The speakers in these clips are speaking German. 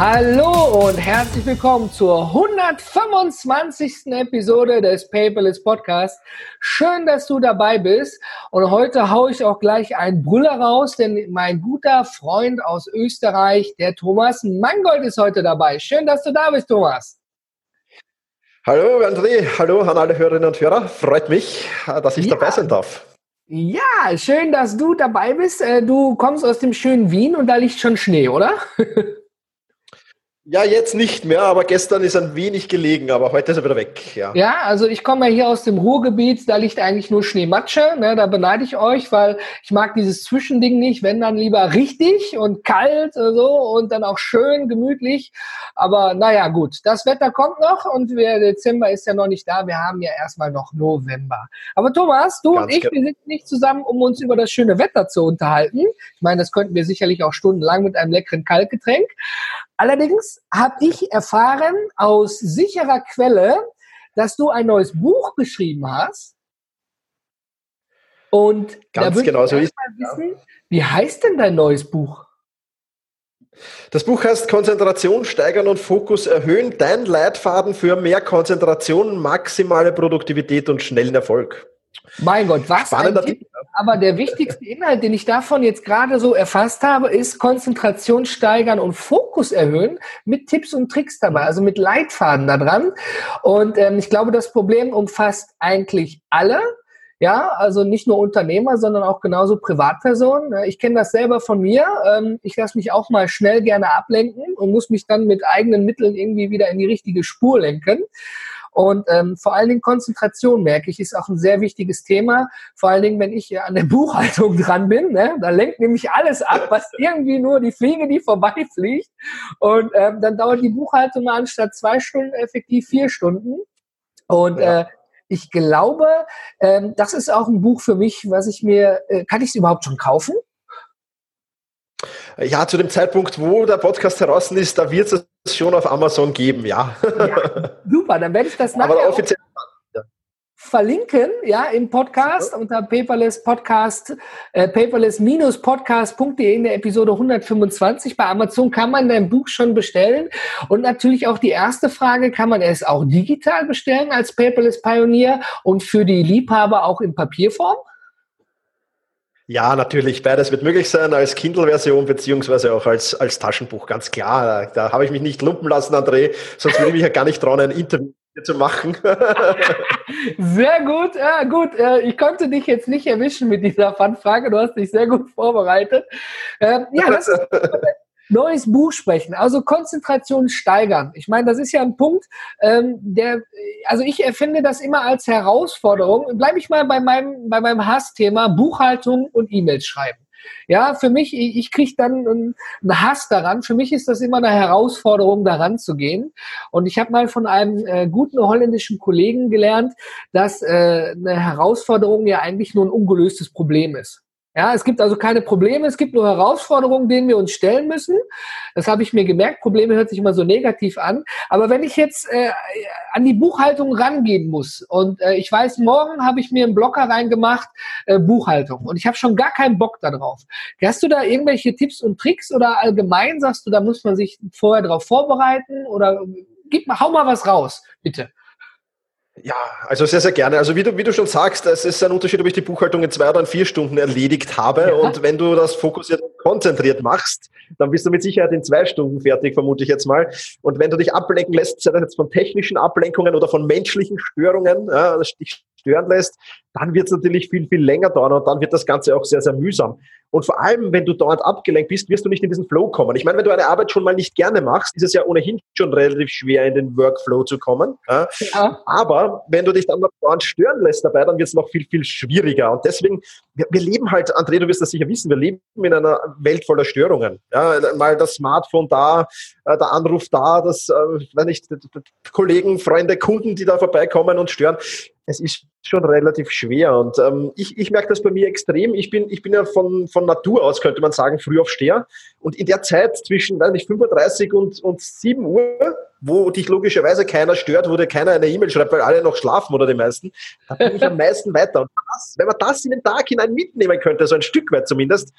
Hallo und herzlich willkommen zur 125. Episode des Paperless Podcasts. Schön, dass du dabei bist. Und heute haue ich auch gleich einen Brüller raus, denn mein guter Freund aus Österreich, der Thomas Mangold, ist heute dabei. Schön, dass du da bist, Thomas. Hallo André, hallo an alle Hörerinnen und Hörer. Freut mich, dass ich ja. dabei sein darf. Ja, schön, dass du dabei bist. Äh, du kommst aus dem schönen Wien und da liegt schon Schnee, oder? Ja, jetzt nicht mehr, aber gestern ist ein wenig gelegen, aber heute ist er wieder weg. Ja, ja also ich komme ja hier aus dem Ruhrgebiet, da liegt eigentlich nur Schneematsche, ne, da beneide ich euch, weil ich mag dieses Zwischending nicht, wenn dann lieber richtig und kalt und so und dann auch schön gemütlich. Aber naja, gut, das Wetter kommt noch und wir, Dezember ist ja noch nicht da, wir haben ja erstmal noch November. Aber Thomas, du Ganz und ich, wir sind nicht zusammen, um uns über das schöne Wetter zu unterhalten. Ich meine, das könnten wir sicherlich auch stundenlang mit einem leckeren Kaltgetränk. Allerdings habe ich erfahren aus sicherer Quelle, dass du ein neues Buch geschrieben hast. Und ganz genau so ist wissen, wie heißt denn dein neues Buch? Das Buch heißt Konzentration steigern und Fokus erhöhen. Dein Leitfaden für mehr Konzentration, maximale Produktivität und schnellen Erfolg. Mein Gott, was Spannender ein Aber der wichtigste Inhalt, den ich davon jetzt gerade so erfasst habe, ist Konzentration steigern und Fokus erhöhen mit Tipps und Tricks dabei, also mit Leitfaden da dran. Und ähm, ich glaube, das Problem umfasst eigentlich alle. Ja, also nicht nur Unternehmer, sondern auch genauso Privatpersonen. Ich kenne das selber von mir. Ähm, ich lasse mich auch mal schnell gerne ablenken und muss mich dann mit eigenen Mitteln irgendwie wieder in die richtige Spur lenken. Und ähm, vor allen Dingen Konzentration, merke ich, ist auch ein sehr wichtiges Thema. Vor allen Dingen, wenn ich an der Buchhaltung dran bin, ne? da lenkt nämlich alles ab, was irgendwie nur die Fliege, die vorbeifliegt. Und ähm, dann dauert die Buchhaltung mal anstatt zwei Stunden effektiv vier Stunden. Und ja. äh, ich glaube, ähm, das ist auch ein Buch für mich, was ich mir, äh, kann ich es überhaupt schon kaufen? Ja, zu dem Zeitpunkt, wo der Podcast heraus ist, da wird es schon auf Amazon geben, ja. ja super, dann werde ich das nachher Aber offiziell verlinken, ja, im Podcast ja. unter Paperless Podcast, äh, paperless-podcast.de in der Episode 125. Bei Amazon kann man dein Buch schon bestellen. Und natürlich auch die erste Frage, kann man es auch digital bestellen als Paperless Pioneer und für die Liebhaber auch in Papierform? Ja, natürlich. Beides wird möglich sein als Kindle-Version beziehungsweise auch als, als Taschenbuch, ganz klar. Da, habe ich mich nicht lumpen lassen, André. Sonst würde ich mich ja gar nicht trauen, ein Interview zu machen. sehr gut, ja, gut. Ich konnte dich jetzt nicht erwischen mit dieser Fanfrage. Du hast dich sehr gut vorbereitet. Ähm, ja, das ist neues Buch sprechen, also Konzentration steigern. Ich meine, das ist ja ein Punkt, ähm, der, also ich erfinde das immer als Herausforderung. Bleibe ich mal bei meinem, bei meinem Hassthema Buchhaltung und E-Mails schreiben. Ja, für mich, ich, ich kriege dann einen Hass daran. Für mich ist das immer eine Herausforderung, daran zu gehen. Und ich habe mal von einem äh, guten holländischen Kollegen gelernt, dass äh, eine Herausforderung ja eigentlich nur ein ungelöstes Problem ist. Ja, es gibt also keine Probleme, es gibt nur Herausforderungen, denen wir uns stellen müssen. Das habe ich mir gemerkt. Probleme hört sich immer so negativ an. Aber wenn ich jetzt äh, an die Buchhaltung rangehen muss und äh, ich weiß, morgen habe ich mir einen Blocker reingemacht, äh, Buchhaltung, und ich habe schon gar keinen Bock darauf. Hast du da irgendwelche Tipps und Tricks oder allgemein sagst du, da muss man sich vorher darauf vorbereiten oder gib mal, hau mal was raus, bitte. Ja, also sehr, sehr gerne. Also wie du, wie du schon sagst, es ist ein Unterschied, ob ich die Buchhaltung in zwei oder in vier Stunden erledigt habe. Ja. Und wenn du das fokussiert und konzentriert machst, dann bist du mit Sicherheit in zwei Stunden fertig, vermute ich jetzt mal. Und wenn du dich ablenken lässt, sei das jetzt von technischen Ablenkungen oder von menschlichen Störungen, ja, dich stören lässt, dann wird es natürlich viel, viel länger dauern und dann wird das Ganze auch sehr, sehr mühsam. Und vor allem, wenn du dauernd abgelenkt bist, wirst du nicht in diesen Flow kommen. Ich meine, wenn du eine Arbeit schon mal nicht gerne machst, ist es ja ohnehin schon relativ schwer, in den Workflow zu kommen. Ja. Ja. Aber wenn du dich dann noch dauernd stören lässt dabei, dann wird es noch viel, viel schwieriger. Und deswegen, wir, wir, leben halt, André, du wirst das sicher wissen, wir leben in einer Welt voller Störungen. Ja, mal das Smartphone da, äh, der Anruf da, das, äh, wenn nicht, Kollegen, Freunde, Kunden, die da vorbeikommen und stören. Es ist schon relativ schwer. Und ähm, ich, ich merke das bei mir extrem. Ich bin, ich bin ja von, von Natur aus, könnte man sagen, früh auf Steher. Und in der Zeit zwischen weiß nicht, 35 und, und 7 Uhr, wo dich logischerweise keiner stört, wo dir keiner eine E-Mail schreibt, weil alle noch schlafen oder die meisten, da bin ich am meisten weiter. Und das, wenn man das in den Tag hinein mitnehmen könnte, so ein Stück weit zumindest,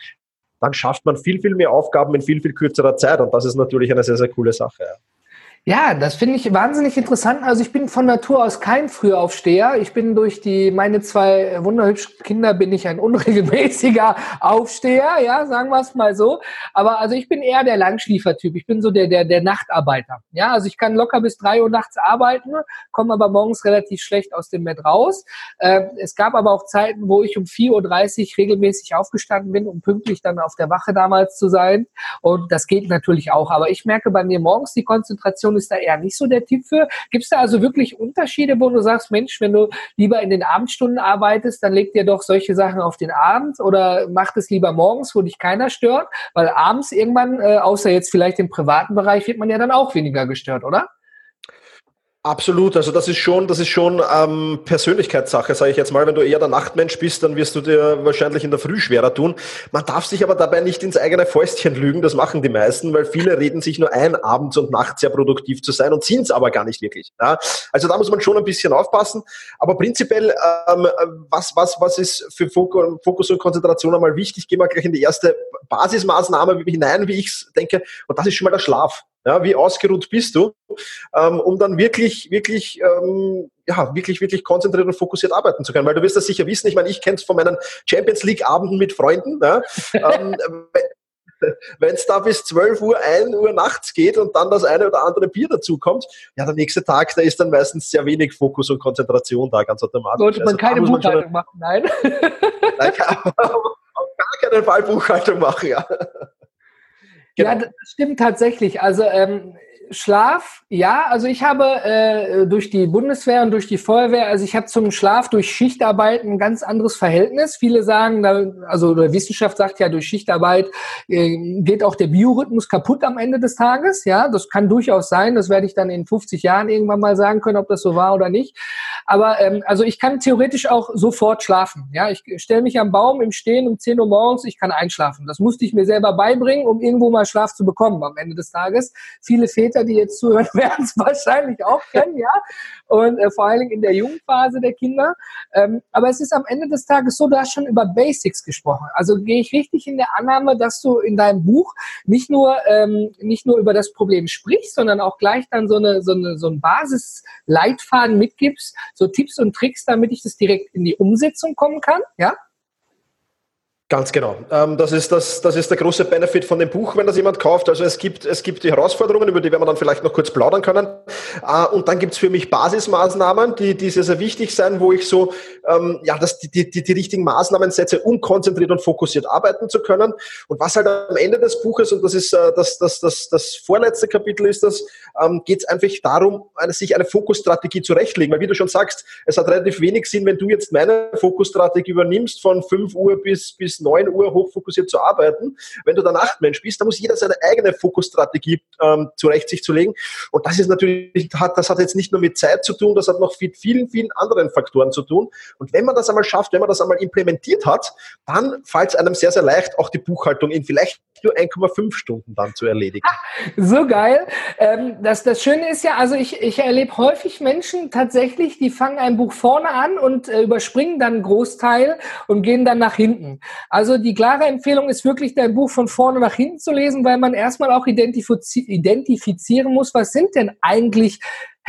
dann schafft man viel, viel mehr Aufgaben in viel, viel kürzerer Zeit. Und das ist natürlich eine sehr, sehr coole Sache. Ja. Ja, das finde ich wahnsinnig interessant. Also ich bin von Natur aus kein Frühaufsteher. Ich bin durch die meine zwei wunderhübschen Kinder bin ich ein unregelmäßiger Aufsteher, ja, sagen wir es mal so. Aber also ich bin eher der Langschliefertyp. Ich bin so der der der Nachtarbeiter. Ja, also ich kann locker bis drei Uhr nachts arbeiten, komme aber morgens relativ schlecht aus dem Bett raus. Äh, es gab aber auch Zeiten, wo ich um 4.30 Uhr regelmäßig aufgestanden bin, um pünktlich dann auf der Wache damals zu sein. Und das geht natürlich auch. Aber ich merke bei mir morgens die Konzentration ist da eher nicht so der Tipp für. Gibt es da also wirklich Unterschiede, wo du sagst, Mensch, wenn du lieber in den Abendstunden arbeitest, dann leg dir doch solche Sachen auf den Abend oder mach es lieber morgens, wo dich keiner stört, weil abends irgendwann, äh, außer jetzt vielleicht im privaten Bereich, wird man ja dann auch weniger gestört, oder? Absolut, also das ist schon, das ist schon ähm, Persönlichkeitssache, sage ich jetzt mal. Wenn du eher der Nachtmensch bist, dann wirst du dir wahrscheinlich in der Früh schwerer tun. Man darf sich aber dabei nicht ins eigene Fäustchen lügen, das machen die meisten, weil viele reden sich nur ein, abends und nachts sehr produktiv zu sein und sind es aber gar nicht wirklich. Ja? Also da muss man schon ein bisschen aufpassen. Aber prinzipiell, ähm, was, was, was ist für Fokus und Konzentration einmal wichtig? Gehen wir gleich in die erste Basismaßnahme hinein, wie ich es denke, und das ist schon mal der Schlaf. Ja, wie ausgeruht bist du, ähm, um dann wirklich, wirklich, ähm, ja, wirklich, wirklich konzentriert und fokussiert arbeiten zu können. Weil du wirst das sicher wissen. Ich meine, ich kenne es von meinen Champions League Abenden mit Freunden. Ja, ähm, wenn es da bis 12 Uhr, 1 Uhr nachts geht und dann das eine oder andere Bier dazukommt, ja, der nächste Tag, da ist dann meistens sehr wenig Fokus und Konzentration da, ganz automatisch. Sollte man also, keine Buchhaltung schon, machen, nein? nein auf gar keinen Fall Buchhaltung machen, ja. Genau. Ja, das stimmt tatsächlich. Also ähm, Schlaf, ja, also ich habe äh, durch die Bundeswehr und durch die Feuerwehr, also ich habe zum Schlaf durch Schichtarbeit ein ganz anderes Verhältnis. Viele sagen, also die Wissenschaft sagt ja, durch Schichtarbeit äh, geht auch der Biorhythmus kaputt am Ende des Tages. Ja, das kann durchaus sein. Das werde ich dann in 50 Jahren irgendwann mal sagen können, ob das so war oder nicht. Aber ähm, also ich kann theoretisch auch sofort schlafen. Ja, ich stelle mich am Baum im Stehen um 10 Uhr morgens, ich kann einschlafen. Das musste ich mir selber beibringen, um irgendwo mal Schlaf zu bekommen am Ende des Tages. Viele Väter Väter, die jetzt zuhören, werden es wahrscheinlich auch kennen, ja. Und äh, vor allen Dingen in der Jugendphase der Kinder. Ähm, aber es ist am Ende des Tages so, du hast schon über Basics gesprochen. Also gehe ich richtig in der Annahme, dass du in deinem Buch nicht nur, ähm, nicht nur über das Problem sprichst, sondern auch gleich dann so eine, so eine, so ein Basisleitfaden mitgibst, so Tipps und Tricks, damit ich das direkt in die Umsetzung kommen kann, ja? Ganz genau. Ähm, das, ist das, das ist der große Benefit von dem Buch, wenn das jemand kauft. Also es gibt, es gibt die Herausforderungen, über die werden wir dann vielleicht noch kurz plaudern können. Äh, und dann gibt es für mich Basismaßnahmen, die, die sehr, sehr wichtig sein, wo ich so ähm, ja, das, die, die, die richtigen Maßnahmen setze, um konzentriert und fokussiert arbeiten zu können. Und was halt am Ende des Buches, und das ist äh, das, das, das, das vorletzte Kapitel ist das, ähm, geht es einfach darum, sich eine Fokusstrategie zurechtlegen. Weil wie du schon sagst, es hat relativ wenig Sinn, wenn du jetzt meine Fokusstrategie übernimmst von 5 Uhr bis, bis 9 Uhr hochfokussiert zu arbeiten. Wenn du der Nachtmensch bist, dann muss jeder seine eigene Fokusstrategie ähm, zurecht sich zu legen. Und das ist natürlich, hat, das hat jetzt nicht nur mit Zeit zu tun, das hat noch mit vielen, vielen anderen Faktoren zu tun. Und wenn man das einmal schafft, wenn man das einmal implementiert hat, dann fällt es einem sehr, sehr leicht, auch die Buchhaltung in vielleicht nur 1,5 Stunden dann zu erledigen. So geil. Ähm, das, das Schöne ist ja, also ich, ich erlebe häufig Menschen tatsächlich, die fangen ein Buch vorne an und äh, überspringen dann einen Großteil und gehen dann nach hinten. Also die klare Empfehlung ist wirklich, dein Buch von vorne nach hinten zu lesen, weil man erstmal auch identifizieren muss, was sind denn eigentlich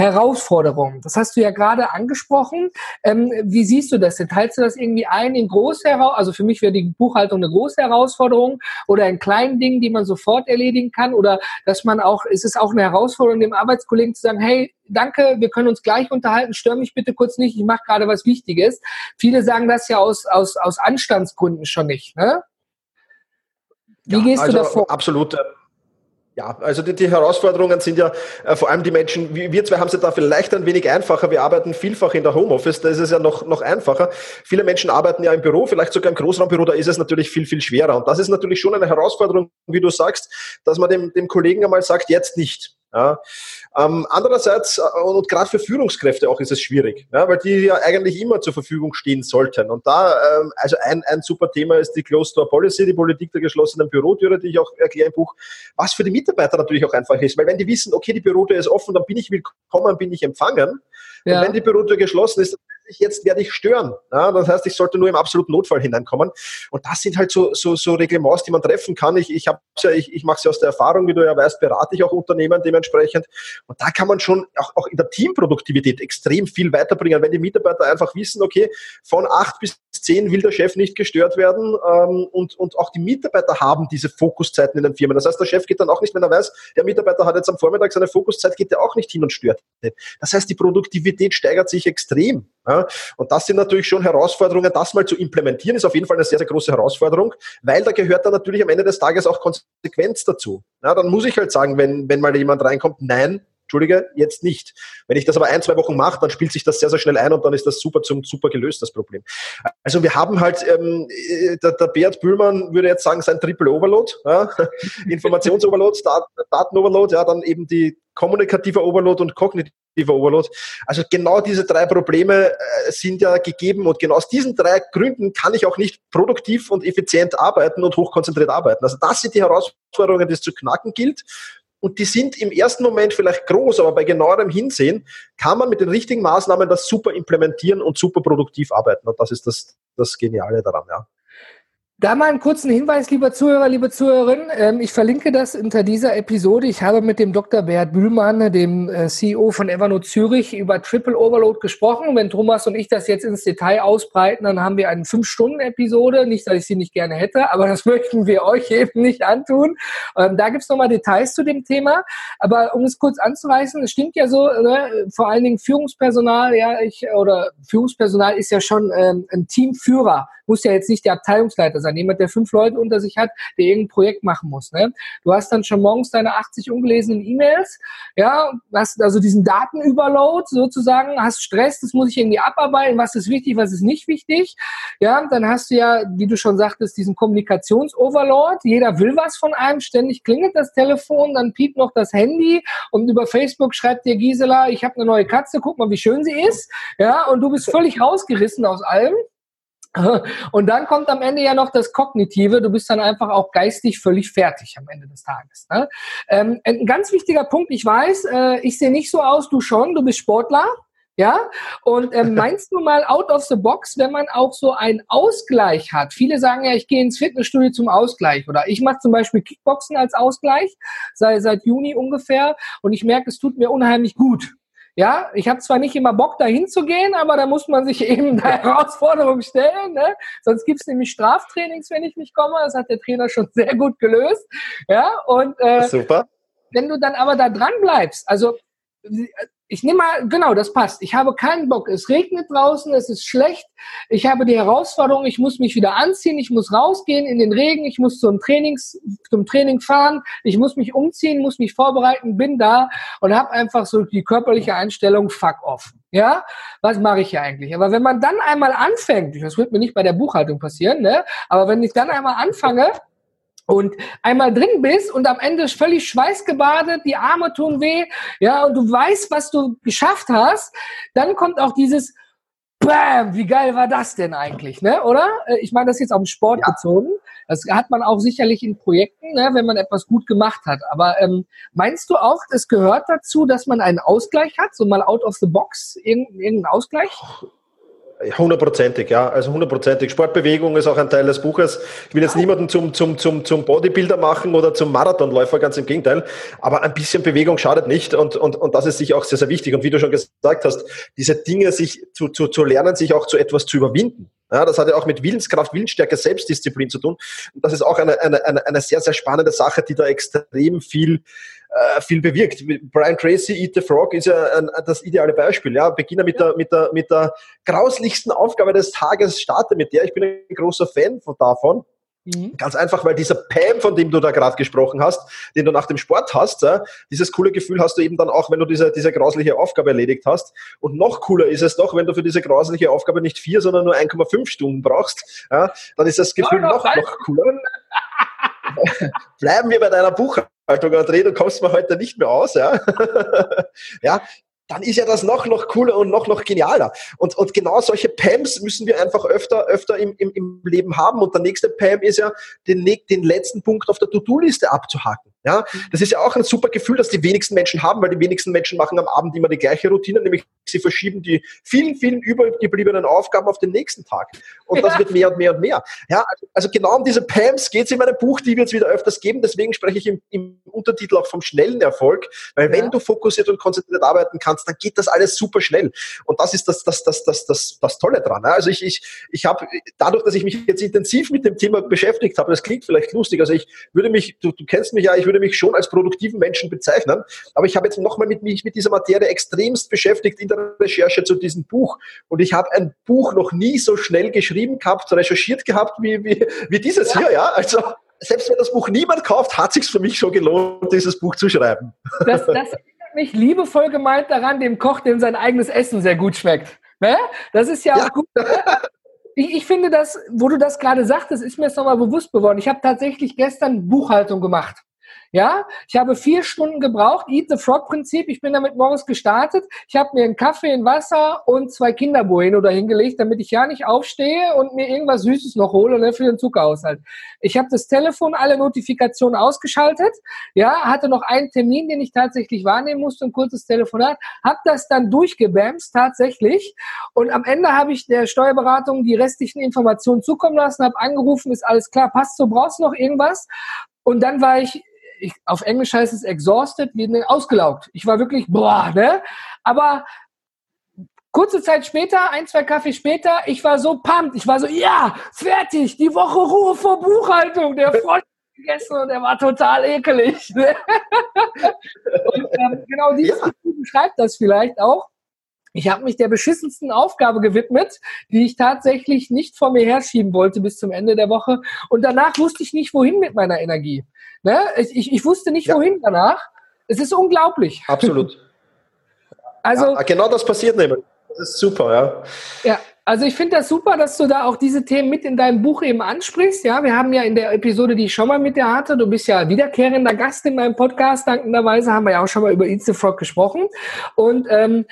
Herausforderungen. Das hast du ja gerade angesprochen. Ähm, wie siehst du das denn? Teilst du das irgendwie ein in große Herausforderungen? Also für mich wäre die Buchhaltung eine große Herausforderung oder in kleinen Dingen, die man sofort erledigen kann oder dass man auch, ist es auch eine Herausforderung, dem Arbeitskollegen zu sagen, hey, danke, wir können uns gleich unterhalten, stör mich bitte kurz nicht, ich mache gerade was Wichtiges. Viele sagen das ja aus, aus, aus Anstandsgründen schon nicht. Ne? Wie ja, gehst also du davor? Absolut. Ja, also die, die, Herausforderungen sind ja äh, vor allem die Menschen, wir zwei haben es ja da vielleicht ein wenig einfacher. Wir arbeiten vielfach in der Homeoffice, da ist es ja noch, noch einfacher. Viele Menschen arbeiten ja im Büro, vielleicht sogar im Großraumbüro, da ist es natürlich viel, viel schwerer. Und das ist natürlich schon eine Herausforderung, wie du sagst, dass man dem, dem Kollegen einmal sagt, jetzt nicht. Ja. Ähm, andererseits, äh, und gerade für Führungskräfte auch ist es schwierig, ja, weil die ja eigentlich immer zur Verfügung stehen sollten. Und da, ähm, also ein, ein super Thema ist die Closed Door Policy, die Politik der geschlossenen Bürotüre, die ich auch erkläre im Buch, was für die Mitarbeiter natürlich auch einfach ist. Weil wenn die wissen, okay, die Bürotür ist offen, dann bin ich willkommen, bin ich empfangen. Ja. Und wenn die Bürotür geschlossen ist, jetzt werde ich stören. Ja, das heißt, ich sollte nur im absoluten Notfall hineinkommen. Und das sind halt so, so, so Reglements, die man treffen kann. Ich, ich, ja, ich, ich mache es ja aus der Erfahrung, wie du ja weißt, berate ich auch Unternehmen dementsprechend. Und da kann man schon auch, auch in der Teamproduktivität extrem viel weiterbringen, wenn die Mitarbeiter einfach wissen, okay, von acht bis zehn will der Chef nicht gestört werden ähm, und, und auch die Mitarbeiter haben diese Fokuszeiten in den Firmen. Das heißt, der Chef geht dann auch nicht, wenn er weiß, der Mitarbeiter hat jetzt am Vormittag seine Fokuszeit, geht er auch nicht hin und stört. Das heißt, die Produktivität steigert sich extrem. Ja? Und das sind natürlich schon Herausforderungen. Das mal zu implementieren ist auf jeden Fall eine sehr, sehr große Herausforderung, weil da gehört dann natürlich am Ende des Tages auch Konsequenz dazu. Ja, dann muss ich halt sagen, wenn, wenn mal jemand reinkommt, nein, Entschuldige, jetzt nicht. Wenn ich das aber ein, zwei Wochen mache, dann spielt sich das sehr, sehr schnell ein und dann ist das super zum super gelöst, das Problem. Also wir haben halt, ähm, äh, der, der Bert Bühlmann würde jetzt sagen, sein Triple Overload, ja? Informationsoverload, Datenoverload, ja, dann eben die kommunikative Overload und kognitiver Overload. Also genau diese drei Probleme äh, sind ja gegeben und genau aus diesen drei Gründen kann ich auch nicht produktiv und effizient arbeiten und hochkonzentriert arbeiten. Also das sind die Herausforderungen, die es zu knacken gilt. Und die sind im ersten Moment vielleicht groß, aber bei genauerem Hinsehen kann man mit den richtigen Maßnahmen das super implementieren und super produktiv arbeiten. Und das ist das, das Geniale daran, ja. Da mal einen kurzen Hinweis, lieber Zuhörer, liebe Zuhörerin. Ähm, ich verlinke das unter dieser Episode. Ich habe mit dem Dr. Bert Bühlmann, dem äh, CEO von Evernote Zürich, über Triple Overload gesprochen. Wenn Thomas und ich das jetzt ins Detail ausbreiten, dann haben wir eine Fünf-Stunden-Episode. Nicht, dass ich sie nicht gerne hätte, aber das möchten wir euch eben nicht antun. Ähm, da gibt's nochmal Details zu dem Thema. Aber um es kurz anzureißen, es stimmt ja so, ne? vor allen Dingen Führungspersonal, ja, ich, oder Führungspersonal ist ja schon ähm, ein Teamführer muss ja jetzt nicht der Abteilungsleiter sein, jemand, der fünf Leute unter sich hat, der irgendein Projekt machen muss. Ne? Du hast dann schon morgens deine 80 ungelesenen E-Mails, ja, hast also diesen Datenüberload sozusagen, hast Stress, das muss ich irgendwie abarbeiten, was ist wichtig, was ist nicht wichtig. Ja, dann hast du ja, wie du schon sagtest, diesen Kommunikationsoverload. Jeder will was von einem, ständig klingelt das Telefon, dann piept noch das Handy und über Facebook schreibt dir Gisela, ich habe eine neue Katze, guck mal, wie schön sie ist. Ja, und du bist völlig rausgerissen aus allem. Und dann kommt am Ende ja noch das Kognitive. Du bist dann einfach auch geistig völlig fertig am Ende des Tages. Ne? Ähm, ein ganz wichtiger Punkt, ich weiß, äh, ich sehe nicht so aus, du schon, du bist Sportler. Ja, und ähm, meinst du mal out of the box, wenn man auch so einen Ausgleich hat? Viele sagen ja, ich gehe ins Fitnessstudio zum Ausgleich oder ich mache zum Beispiel Kickboxen als Ausgleich seit, seit Juni ungefähr und ich merke, es tut mir unheimlich gut. Ja, ich habe zwar nicht immer Bock, da hinzugehen, aber da muss man sich eben der Herausforderung stellen. Ne? Sonst gibt es nämlich Straftrainings, wenn ich nicht komme. Das hat der Trainer schon sehr gut gelöst. Ja, und äh, Super. wenn du dann aber da dran bleibst, also ich nehme mal, genau, das passt. Ich habe keinen Bock. Es regnet draußen, es ist schlecht. Ich habe die Herausforderung, ich muss mich wieder anziehen, ich muss rausgehen in den Regen, ich muss zum Trainings, zum Training fahren, ich muss mich umziehen, muss mich vorbereiten, bin da und habe einfach so die körperliche Einstellung, fuck off. Ja, was mache ich hier eigentlich? Aber wenn man dann einmal anfängt, das wird mir nicht bei der Buchhaltung passieren, ne? Aber wenn ich dann einmal anfange, und einmal drin bist und am Ende völlig schweißgebadet, die Arme tun weh, ja, und du weißt, was du geschafft hast, dann kommt auch dieses Bam, wie geil war das denn eigentlich, ne? Oder? Äh, ich meine, das ist jetzt auf den Sport ja. bezogen. Das hat man auch sicherlich in Projekten, ne, wenn man etwas gut gemacht hat. Aber ähm, meinst du auch, es gehört dazu, dass man einen Ausgleich hat, so mal out of the box, irgendeinen Ausgleich? Hundertprozentig, ja. Also hundertprozentig. Sportbewegung ist auch ein Teil des Buches. Ich will jetzt niemanden zum, zum, zum, zum Bodybuilder machen oder zum Marathonläufer, ganz im Gegenteil. Aber ein bisschen Bewegung schadet nicht und, und, und das ist sicher auch sehr, sehr wichtig. Und wie du schon gesagt hast, diese Dinge sich zu, zu, zu lernen, sich auch zu etwas zu überwinden. Ja, das hat ja auch mit Willenskraft, Willensstärke, Selbstdisziplin zu tun. Und das ist auch eine, eine, eine, eine sehr, sehr spannende Sache, die da extrem viel äh, viel bewirkt. Brian Tracy, Eat the Frog, ist ja ein, das ideale Beispiel. Ja, beginne mit der, mit der, mit der grauslichsten Aufgabe des Tages, starte mit der. Ich bin ein großer Fan von davon. Mhm. Ganz einfach, weil dieser Pam, von dem du da gerade gesprochen hast, den du nach dem Sport hast, ja, dieses coole Gefühl hast du eben dann auch, wenn du diese, diese grausliche Aufgabe erledigt hast. Und noch cooler ist es doch, wenn du für diese grausliche Aufgabe nicht vier, sondern nur 1,5 Stunden brauchst, ja, dann ist das Gefühl noch, noch cooler. Bleiben wir bei deiner Buchhaltung. Buchhaltung, André, du kommst mir heute nicht mehr aus, ja. ja, dann ist ja das noch, noch cooler und noch, noch genialer. Und, und genau solche PAMs müssen wir einfach öfter, öfter im, im, im Leben haben. Und der nächste PAM ist ja, den, den letzten Punkt auf der To-Do-Liste abzuhaken. Ja, das ist ja auch ein super Gefühl, das die wenigsten Menschen haben, weil die wenigsten Menschen machen am Abend immer die gleiche Routine, nämlich sie verschieben die vielen, vielen übergebliebenen Aufgaben auf den nächsten Tag. Und das wird mehr und mehr und mehr. Ja, also, also genau um diese PAMs geht es in meinem Buch, die wird es wieder öfters geben. Deswegen spreche ich im, im Untertitel auch vom schnellen Erfolg, weil wenn ja. du fokussiert und konzentriert arbeiten kannst, dann geht das alles super schnell. Und das ist das, das, das, das, das, das Tolle dran. Also ich, ich, ich habe dadurch, dass ich mich jetzt intensiv mit dem Thema beschäftigt habe, das klingt vielleicht lustig, also ich würde mich, du, du kennst mich ja, ich würde mich schon als produktiven Menschen bezeichnen. Aber ich habe jetzt nochmal mit mich mit dieser Materie extremst beschäftigt in der Recherche zu diesem Buch. Und ich habe ein Buch noch nie so schnell geschrieben gehabt, recherchiert gehabt wie, wie, wie dieses ja. hier, ja. Also selbst wenn das Buch niemand kauft, hat sich für mich schon gelohnt, dieses Buch zu schreiben. Das, das erinnert mich liebevoll gemeint daran, dem Koch, dem sein eigenes Essen sehr gut schmeckt. Ne? Das ist ja auch ja. gut. Ne? Ich, ich, finde das, wo du das gerade sagtest, ist mir jetzt nochmal bewusst geworden. Ich habe tatsächlich gestern Buchhaltung gemacht. Ja, ich habe vier Stunden gebraucht, Eat the Frog Prinzip. Ich bin damit morgens gestartet. Ich habe mir einen Kaffee, ein Wasser und zwei Kinderbueno dahingelegt, damit ich ja nicht aufstehe und mir irgendwas Süßes noch hole ne, für den Zuckerhaushalt. Ich habe das Telefon, alle Notifikationen ausgeschaltet. Ja, hatte noch einen Termin, den ich tatsächlich wahrnehmen musste, ein kurzes Telefonat. Habe das dann durchgebämst tatsächlich. Und am Ende habe ich der Steuerberatung die restlichen Informationen zukommen lassen, habe angerufen, ist alles klar, passt so, brauchst noch irgendwas? Und dann war ich ich, auf Englisch heißt es exhausted, wie ne, ausgelaugt. Ich war wirklich, boah, ne? Aber kurze Zeit später, ein, zwei Kaffee später, ich war so pumped. Ich war so, ja, fertig, die Woche Ruhe vor Buchhaltung. Der Freund gegessen und er war total ekelig. Ne? und ähm, genau dieses ja. beschreibt das vielleicht auch. Ich habe mich der beschissensten Aufgabe gewidmet, die ich tatsächlich nicht vor mir herschieben wollte bis zum Ende der Woche. Und danach wusste ich nicht, wohin mit meiner Energie. Ne? Ich, ich wusste nicht, ja. wohin danach. Es ist unglaublich. Absolut. Also, ja, genau das passiert nämlich. Das ist super, ja. Ja, also ich finde das super, dass du da auch diese Themen mit in deinem Buch eben ansprichst. Ja, wir haben ja in der Episode, die ich schon mal mit dir hatte, du bist ja wiederkehrender Gast in meinem Podcast, dankenderweise haben wir ja auch schon mal über Eat the Frog gesprochen. Und ähm,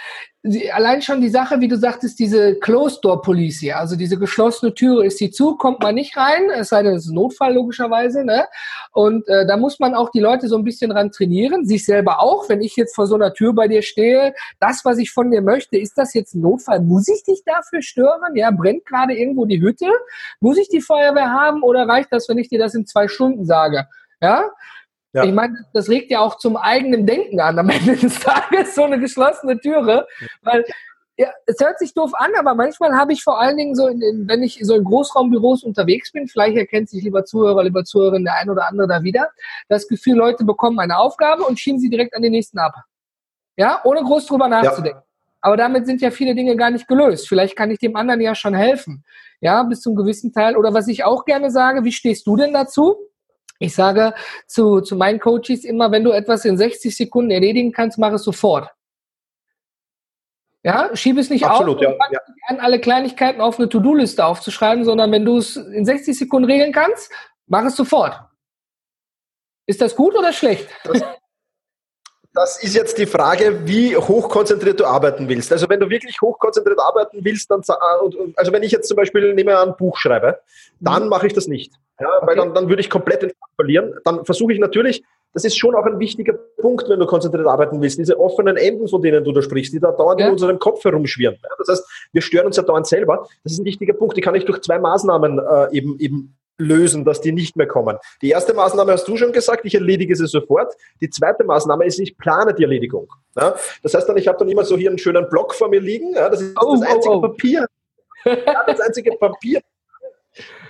allein schon die Sache, wie du sagtest, diese Closed Door Police, also diese geschlossene Türe ist die zu, kommt man nicht rein, es sei denn, es ist ein Notfall logischerweise, ne? Und äh, da muss man auch die Leute so ein bisschen dran trainieren, sich selber auch, wenn ich jetzt vor so einer Tür bei dir stehe, das, was ich von dir möchte, ist das jetzt ein Notfall? Muss ich dich dafür stören? Ja, brennt gerade irgendwo die Hütte? Muss ich die Feuerwehr haben oder reicht das, wenn ich dir das in zwei Stunden sage? Ja, ja. Ich meine, das regt ja auch zum eigenen Denken an am Ende des Tages, so eine geschlossene Türe. Weil ja, es hört sich doof an, aber manchmal habe ich vor allen Dingen so, in, in, wenn ich so in Großraumbüros unterwegs bin, vielleicht erkennt sich lieber Zuhörer, lieber Zuhörerin der ein oder andere da wieder, das Gefühl, Leute bekommen eine Aufgabe und schieben sie direkt an den nächsten ab. Ja, ohne groß drüber nachzudenken. Ja. Aber damit sind ja viele Dinge gar nicht gelöst. Vielleicht kann ich dem anderen ja schon helfen. Ja, bis zum gewissen Teil. Oder was ich auch gerne sage, wie stehst du denn dazu? Ich sage zu, zu meinen Coaches immer, wenn du etwas in 60 Sekunden erledigen kannst, mach es sofort. Ja, schiebe es nicht Absolut, auf, ja, ja. an alle Kleinigkeiten auf eine To-Do-Liste aufzuschreiben, sondern wenn du es in 60 Sekunden regeln kannst, mach es sofort. Ist das gut oder schlecht? Das, das ist jetzt die Frage, wie hochkonzentriert du arbeiten willst. Also wenn du wirklich hochkonzentriert arbeiten willst, dann also wenn ich jetzt zum Beispiel nehme ein Buch schreibe, dann mhm. mache ich das nicht. Ja, okay. Weil dann, dann würde ich komplett den Faden verlieren. Dann versuche ich natürlich, das ist schon auch ein wichtiger Punkt, wenn du konzentriert arbeiten willst, diese offenen Enden, von denen du da sprichst, die da dauernd ja. in unserem Kopf herumschwirren. Das heißt, wir stören uns ja dauernd selber. Das ist ein wichtiger Punkt, die kann ich durch zwei Maßnahmen äh, eben, eben lösen, dass die nicht mehr kommen. Die erste Maßnahme hast du schon gesagt, ich erledige sie sofort. Die zweite Maßnahme ist, ich plane die Erledigung. Ja, das heißt dann, ich habe dann immer so hier einen schönen Block vor mir liegen. Ja, das ist oh, das einzige oh, oh. Papier. Ja, das einzige Papier,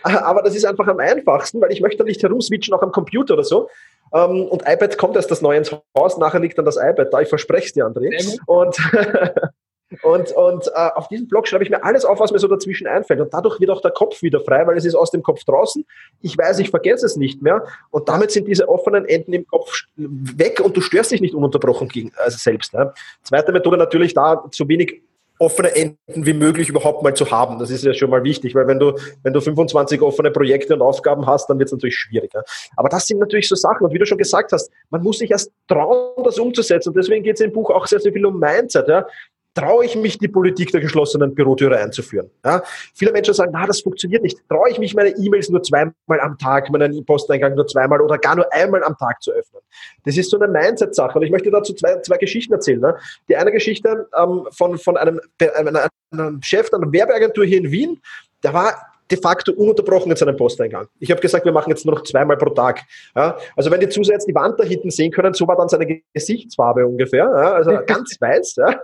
aber das ist einfach am einfachsten, weil ich möchte nicht herumswitchen auch am Computer oder so. Ähm, und iPad kommt erst das neue ins Haus, nachher liegt dann das iPad da. Ich verspreche es dir, André. Und, und, und äh, auf diesem Blog schreibe ich mir alles auf, was mir so dazwischen einfällt. Und dadurch wird auch der Kopf wieder frei, weil es ist aus dem Kopf draußen. Ich weiß, ich vergesse es nicht mehr. Und damit sind diese offenen Enden im Kopf weg und du störst dich nicht ununterbrochen gegen, also selbst. Ne? Zweite Methode natürlich da, so wenig offene Enden wie möglich überhaupt mal zu haben. Das ist ja schon mal wichtig, weil wenn du, wenn du 25 offene Projekte und Aufgaben hast, dann wird es natürlich schwieriger. Aber das sind natürlich so Sachen. Und wie du schon gesagt hast, man muss sich erst trauen, das umzusetzen. Und deswegen geht es im Buch auch sehr, sehr viel um Mindset. Ja? Traue ich mich, die Politik der geschlossenen Bürotüre einzuführen. Ja? Viele Menschen sagen, na, das funktioniert nicht. Traue ich mich, meine E-Mails nur zweimal am Tag, meinen Posteingang nur zweimal oder gar nur einmal am Tag zu öffnen. Das ist so eine Mindset-Sache. Und ich möchte dazu zwei, zwei Geschichten erzählen. Ne? Die eine Geschichte ähm, von, von einem, einem, einem Chef einer Werbeagentur hier in Wien, der war de facto ununterbrochen in seinem Posteingang. Ich habe gesagt, wir machen jetzt nur noch zweimal pro Tag. Ja, also wenn die Zuseher die Wand da hinten sehen können, so war dann seine Gesichtsfarbe ungefähr. Ja, also ganz weiß. Ja.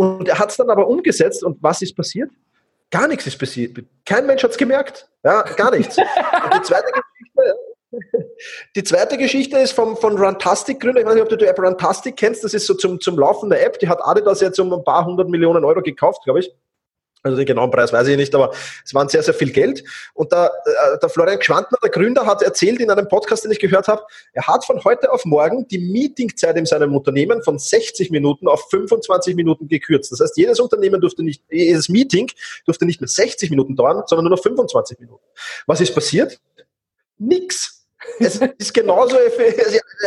Und er hat es dann aber umgesetzt und was ist passiert? Gar nichts ist passiert. Kein Mensch hat es gemerkt. Ja, gar nichts. Und die zweite Geschichte, die zweite Geschichte ist vom, von Runtastic-Gründer. Ich weiß nicht, ob du die App Runtastic kennst. Das ist so zum, zum Laufen der App. Die hat Adidas jetzt um ein paar hundert Millionen Euro gekauft, glaube ich. Also den genauen Preis weiß ich nicht, aber es waren sehr, sehr viel Geld. Und der, äh, der Florian Gschwandner, der Gründer, hat erzählt in einem Podcast, den ich gehört habe, er hat von heute auf morgen die Meetingzeit in seinem Unternehmen von 60 Minuten auf 25 Minuten gekürzt. Das heißt, jedes Unternehmen durfte nicht, jedes Meeting durfte nicht mehr 60 Minuten dauern, sondern nur noch 25 Minuten. Was ist passiert? Nix. Es ist genauso,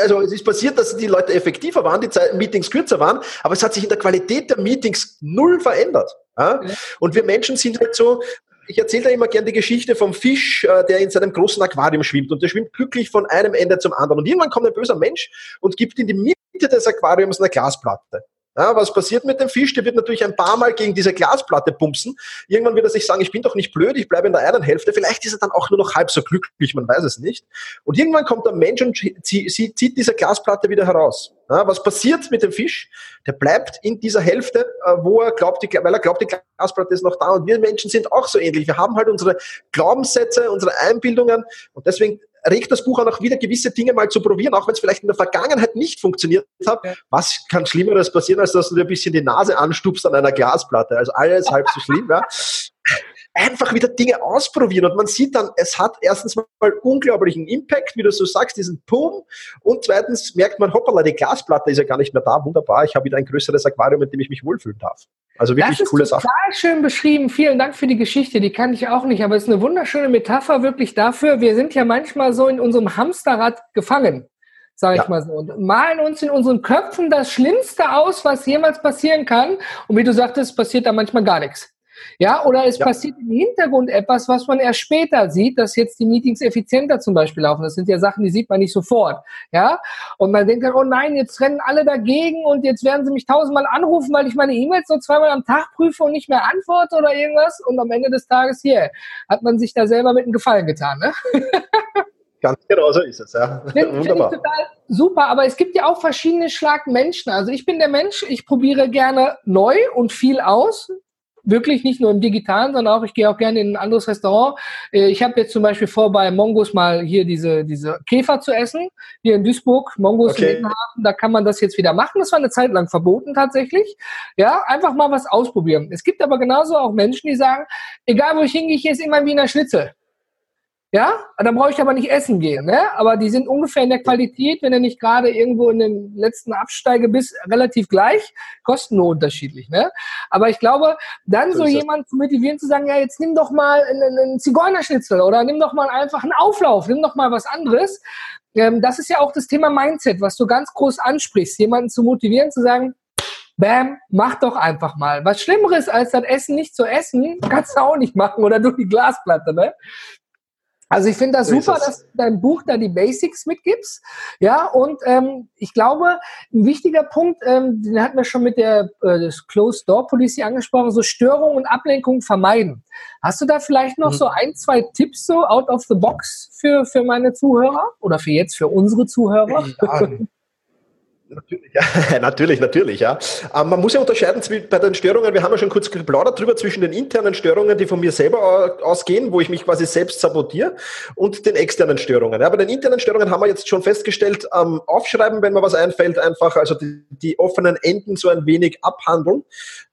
also es ist passiert, dass die Leute effektiver waren, die Meetings kürzer waren, aber es hat sich in der Qualität der Meetings null verändert. Ja? Und wir Menschen sind halt so, ich erzähle da immer gern die Geschichte vom Fisch, äh, der in seinem großen Aquarium schwimmt und der schwimmt glücklich von einem Ende zum anderen. Und irgendwann kommt ein böser Mensch und gibt in die Mitte des Aquariums eine Glasplatte. Ja, was passiert mit dem Fisch? Der wird natürlich ein paar Mal gegen diese Glasplatte pumpsen. Irgendwann wird er sich sagen, ich bin doch nicht blöd, ich bleibe in der einen Hälfte. Vielleicht ist er dann auch nur noch halb so glücklich, man weiß es nicht. Und irgendwann kommt der Mensch und zieht diese Glasplatte wieder heraus. Ja, was passiert mit dem Fisch? Der bleibt in dieser Hälfte, äh, wo er glaubt, weil er glaubt, die Glasplatte ist noch da. Und wir Menschen sind auch so ähnlich. Wir haben halt unsere Glaubenssätze, unsere Einbildungen. Und deswegen regt das Buch auch noch wieder, gewisse Dinge mal zu probieren, auch wenn es vielleicht in der Vergangenheit nicht funktioniert hat. Was kann Schlimmeres passieren, als dass du dir ein bisschen die Nase anstupst an einer Glasplatte? Also alles halb so schlimm, ja. Einfach wieder Dinge ausprobieren und man sieht dann, es hat erstens mal unglaublichen Impact, wie du so sagst, diesen Pum und zweitens merkt man, hoppala, die Glasplatte ist ja gar nicht mehr da, wunderbar, ich habe wieder ein größeres Aquarium, in dem ich mich wohlfühlen darf. Also wirklich das coole Sache. Total schön beschrieben. Vielen Dank für die Geschichte. Die kann ich auch nicht, aber es ist eine wunderschöne Metapher wirklich dafür. Wir sind ja manchmal so in unserem Hamsterrad gefangen, sage ich ja. mal so, und malen uns in unseren Köpfen das Schlimmste aus, was jemals passieren kann. Und wie du sagtest, passiert da manchmal gar nichts. Ja, oder es ja. passiert im Hintergrund etwas, was man erst später sieht, dass jetzt die Meetings effizienter zum Beispiel laufen. Das sind ja Sachen, die sieht man nicht sofort. Ja, und man denkt dann, oh nein, jetzt rennen alle dagegen und jetzt werden sie mich tausendmal anrufen, weil ich meine E-Mails nur zweimal am Tag prüfe und nicht mehr antworte oder irgendwas. Und am Ende des Tages hier hat man sich da selber mit einem Gefallen getan. Ne? Ganz genau so ist es, ja. Find, Wunderbar. Find total super, aber es gibt ja auch verschiedene Schlag Menschen. Also ich bin der Mensch, ich probiere gerne neu und viel aus wirklich nicht nur im Digitalen, sondern auch, ich gehe auch gerne in ein anderes Restaurant. Äh, ich habe jetzt zum Beispiel vor, bei Mongos mal hier diese, diese Käfer zu essen, hier in Duisburg, Mongos okay. in Hafen, da kann man das jetzt wieder machen. Das war eine Zeit lang verboten tatsächlich. Ja, einfach mal was ausprobieren. Es gibt aber genauso auch Menschen, die sagen, egal wo ich hingehe, ich esse immer Wiener Schnitzel. Ja, dann brauche ich aber nicht essen gehen. Ne? Aber die sind ungefähr in der Qualität, wenn er nicht gerade irgendwo in den letzten Absteige bist, relativ gleich, kosten nur unterschiedlich. Ne? Aber ich glaube, dann so, so jemand zu motivieren, zu sagen, ja, jetzt nimm doch mal einen, einen Zigeunerschnitzel oder nimm doch mal einfach einen Auflauf, nimm doch mal was anderes. Ähm, das ist ja auch das Thema Mindset, was du ganz groß ansprichst, jemanden zu motivieren, zu sagen, Bam, mach doch einfach mal. Was Schlimmeres als das Essen nicht zu essen, kannst du auch nicht machen oder durch die Glasplatte, ne? Also ich finde das so super, dass du dein Buch da die Basics mitgibst. Ja, und ähm, ich glaube, ein wichtiger Punkt, ähm, den hatten wir schon mit der äh, Closed Door Policy angesprochen, so Störungen und Ablenkung vermeiden. Hast du da vielleicht noch mhm. so ein, zwei Tipps so out of the box für, für meine Zuhörer oder für jetzt für unsere Zuhörer? Ja, Natürlich, ja. natürlich, natürlich, ja. Ähm, man muss ja unterscheiden bei den Störungen, wir haben ja schon kurz geplaudert drüber, zwischen den internen Störungen, die von mir selber ausgehen, wo ich mich quasi selbst sabotiere, und den externen Störungen. Ja, bei den internen Störungen haben wir jetzt schon festgestellt, ähm, aufschreiben, wenn mir was einfällt, einfach, also die, die, offenen Enden so ein wenig abhandeln.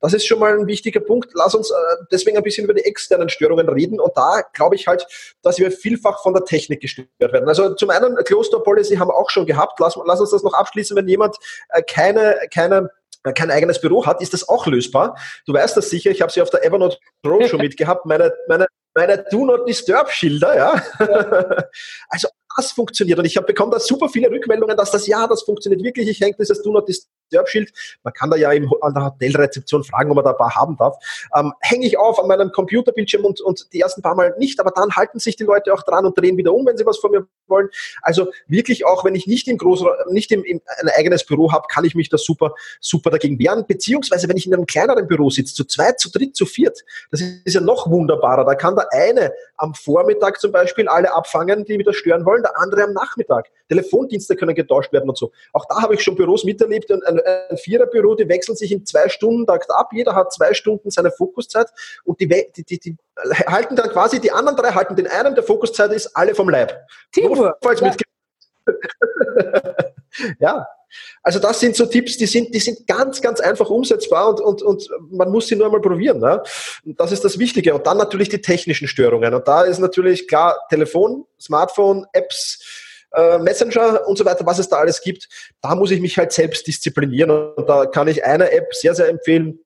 Das ist schon mal ein wichtiger Punkt. Lass uns äh, deswegen ein bisschen über die externen Störungen reden. Und da glaube ich halt, dass wir vielfach von der Technik gestört werden. Also zum einen, Closed Door Policy haben wir auch schon gehabt. Lass, lass uns das noch abschließen, wenn jemand jemand äh, keine, keine äh, kein eigenes Büro hat, ist das auch lösbar. Du weißt das sicher, ich habe sie auf der Evernote Roadshow mitgehabt, meine, meine, meine Do Not Disturb Schilder, ja. ja. also das funktioniert. Und ich habe bekommen da super viele Rückmeldungen, dass das ja, das funktioniert wirklich. Ich hänge dieses Do Not Disturb-Schild. Man kann da ja im, an der Hotelrezeption fragen, ob man da ein paar haben darf. Ähm, hänge ich auf an meinem Computerbildschirm und, und die ersten paar Mal nicht, aber dann halten sich die Leute auch dran und drehen wieder um, wenn sie was von mir wollen. Also wirklich auch, wenn ich nicht im Großraum, nicht im, im, ein eigenes Büro habe, kann ich mich da super, super dagegen wehren. Beziehungsweise, wenn ich in einem kleineren Büro sitze, zu zweit, zu dritt, zu viert, das ist ja noch wunderbarer. Da kann der eine am Vormittag zum Beispiel alle abfangen, die wieder stören wollen, der andere am Nachmittag. Telefondienste können getauscht werden und so. Auch da habe ich schon Büros miterlebt, ein, ein, ein Viererbüro, die wechseln sich in zwei Stunden Takt ab, jeder hat zwei Stunden seine Fokuszeit und die, die, die, die halten dann quasi, die anderen drei halten den einen, der Fokuszeit ist alle vom Leib. Teamwork. Ja. ja, also das sind so Tipps, die sind, die sind ganz, ganz einfach umsetzbar und, und, und man muss sie nur einmal probieren. Ne? Und das ist das Wichtige. Und dann natürlich die technischen Störungen. Und da ist natürlich klar Telefon, Smartphone, Apps, äh, Messenger und so weiter, was es da alles gibt. Da muss ich mich halt selbst disziplinieren. Und da kann ich eine App sehr, sehr empfehlen,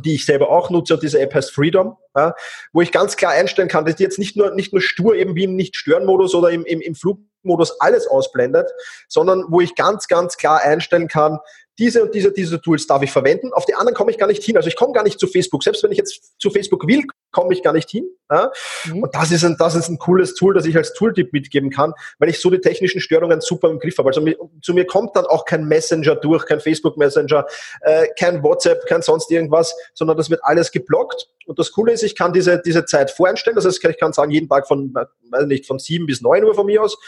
die ich selber auch nutze, und diese App heißt Freedom, ja, wo ich ganz klar einstellen kann, dass die jetzt nicht nur, nicht nur stur eben wie im Nicht-Stören-Modus oder im, im, im Flugmodus alles ausblendet, sondern wo ich ganz, ganz klar einstellen kann, diese und diese, diese Tools darf ich verwenden. Auf die anderen komme ich gar nicht hin. Also ich komme gar nicht zu Facebook. Selbst wenn ich jetzt zu Facebook will, komme ich gar nicht hin. Ja? Mhm. Und das ist, ein, das ist ein cooles Tool, das ich als Tooltip mitgeben kann, weil ich so die technischen Störungen super im Griff habe. Also zu mir kommt dann auch kein Messenger durch, kein Facebook Messenger, äh, kein WhatsApp, kein sonst irgendwas, sondern das wird alles geblockt. Und das Coole ist, ich kann diese, diese Zeit voreinstellen. Das heißt, ich kann sagen, jeden Tag von, weiß nicht, von sieben bis neun Uhr von mir aus.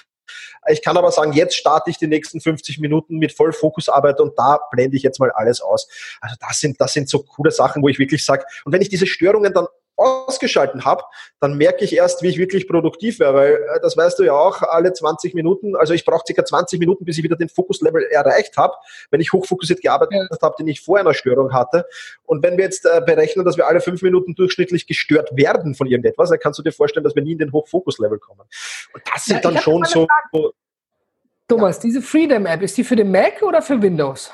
Ich kann aber sagen, jetzt starte ich die nächsten 50 Minuten mit Vollfokusarbeit und da blende ich jetzt mal alles aus. Also das sind, das sind so coole Sachen, wo ich wirklich sage, und wenn ich diese Störungen dann ausgeschalten habe, dann merke ich erst, wie ich wirklich produktiv wäre, weil äh, das weißt du ja auch, alle 20 Minuten, also ich brauche circa 20 Minuten, bis ich wieder den Fokuslevel erreicht habe, wenn ich hochfokussiert gearbeitet ja. habe, den ich vorher eine Störung hatte. Und wenn wir jetzt äh, berechnen, dass wir alle fünf Minuten durchschnittlich gestört werden von irgendetwas, dann kannst du dir vorstellen, dass wir nie in den Hochfokuslevel kommen. Und das sind ja, dann schon so... Thomas, ja. diese Freedom App, ist die für den Mac oder für Windows?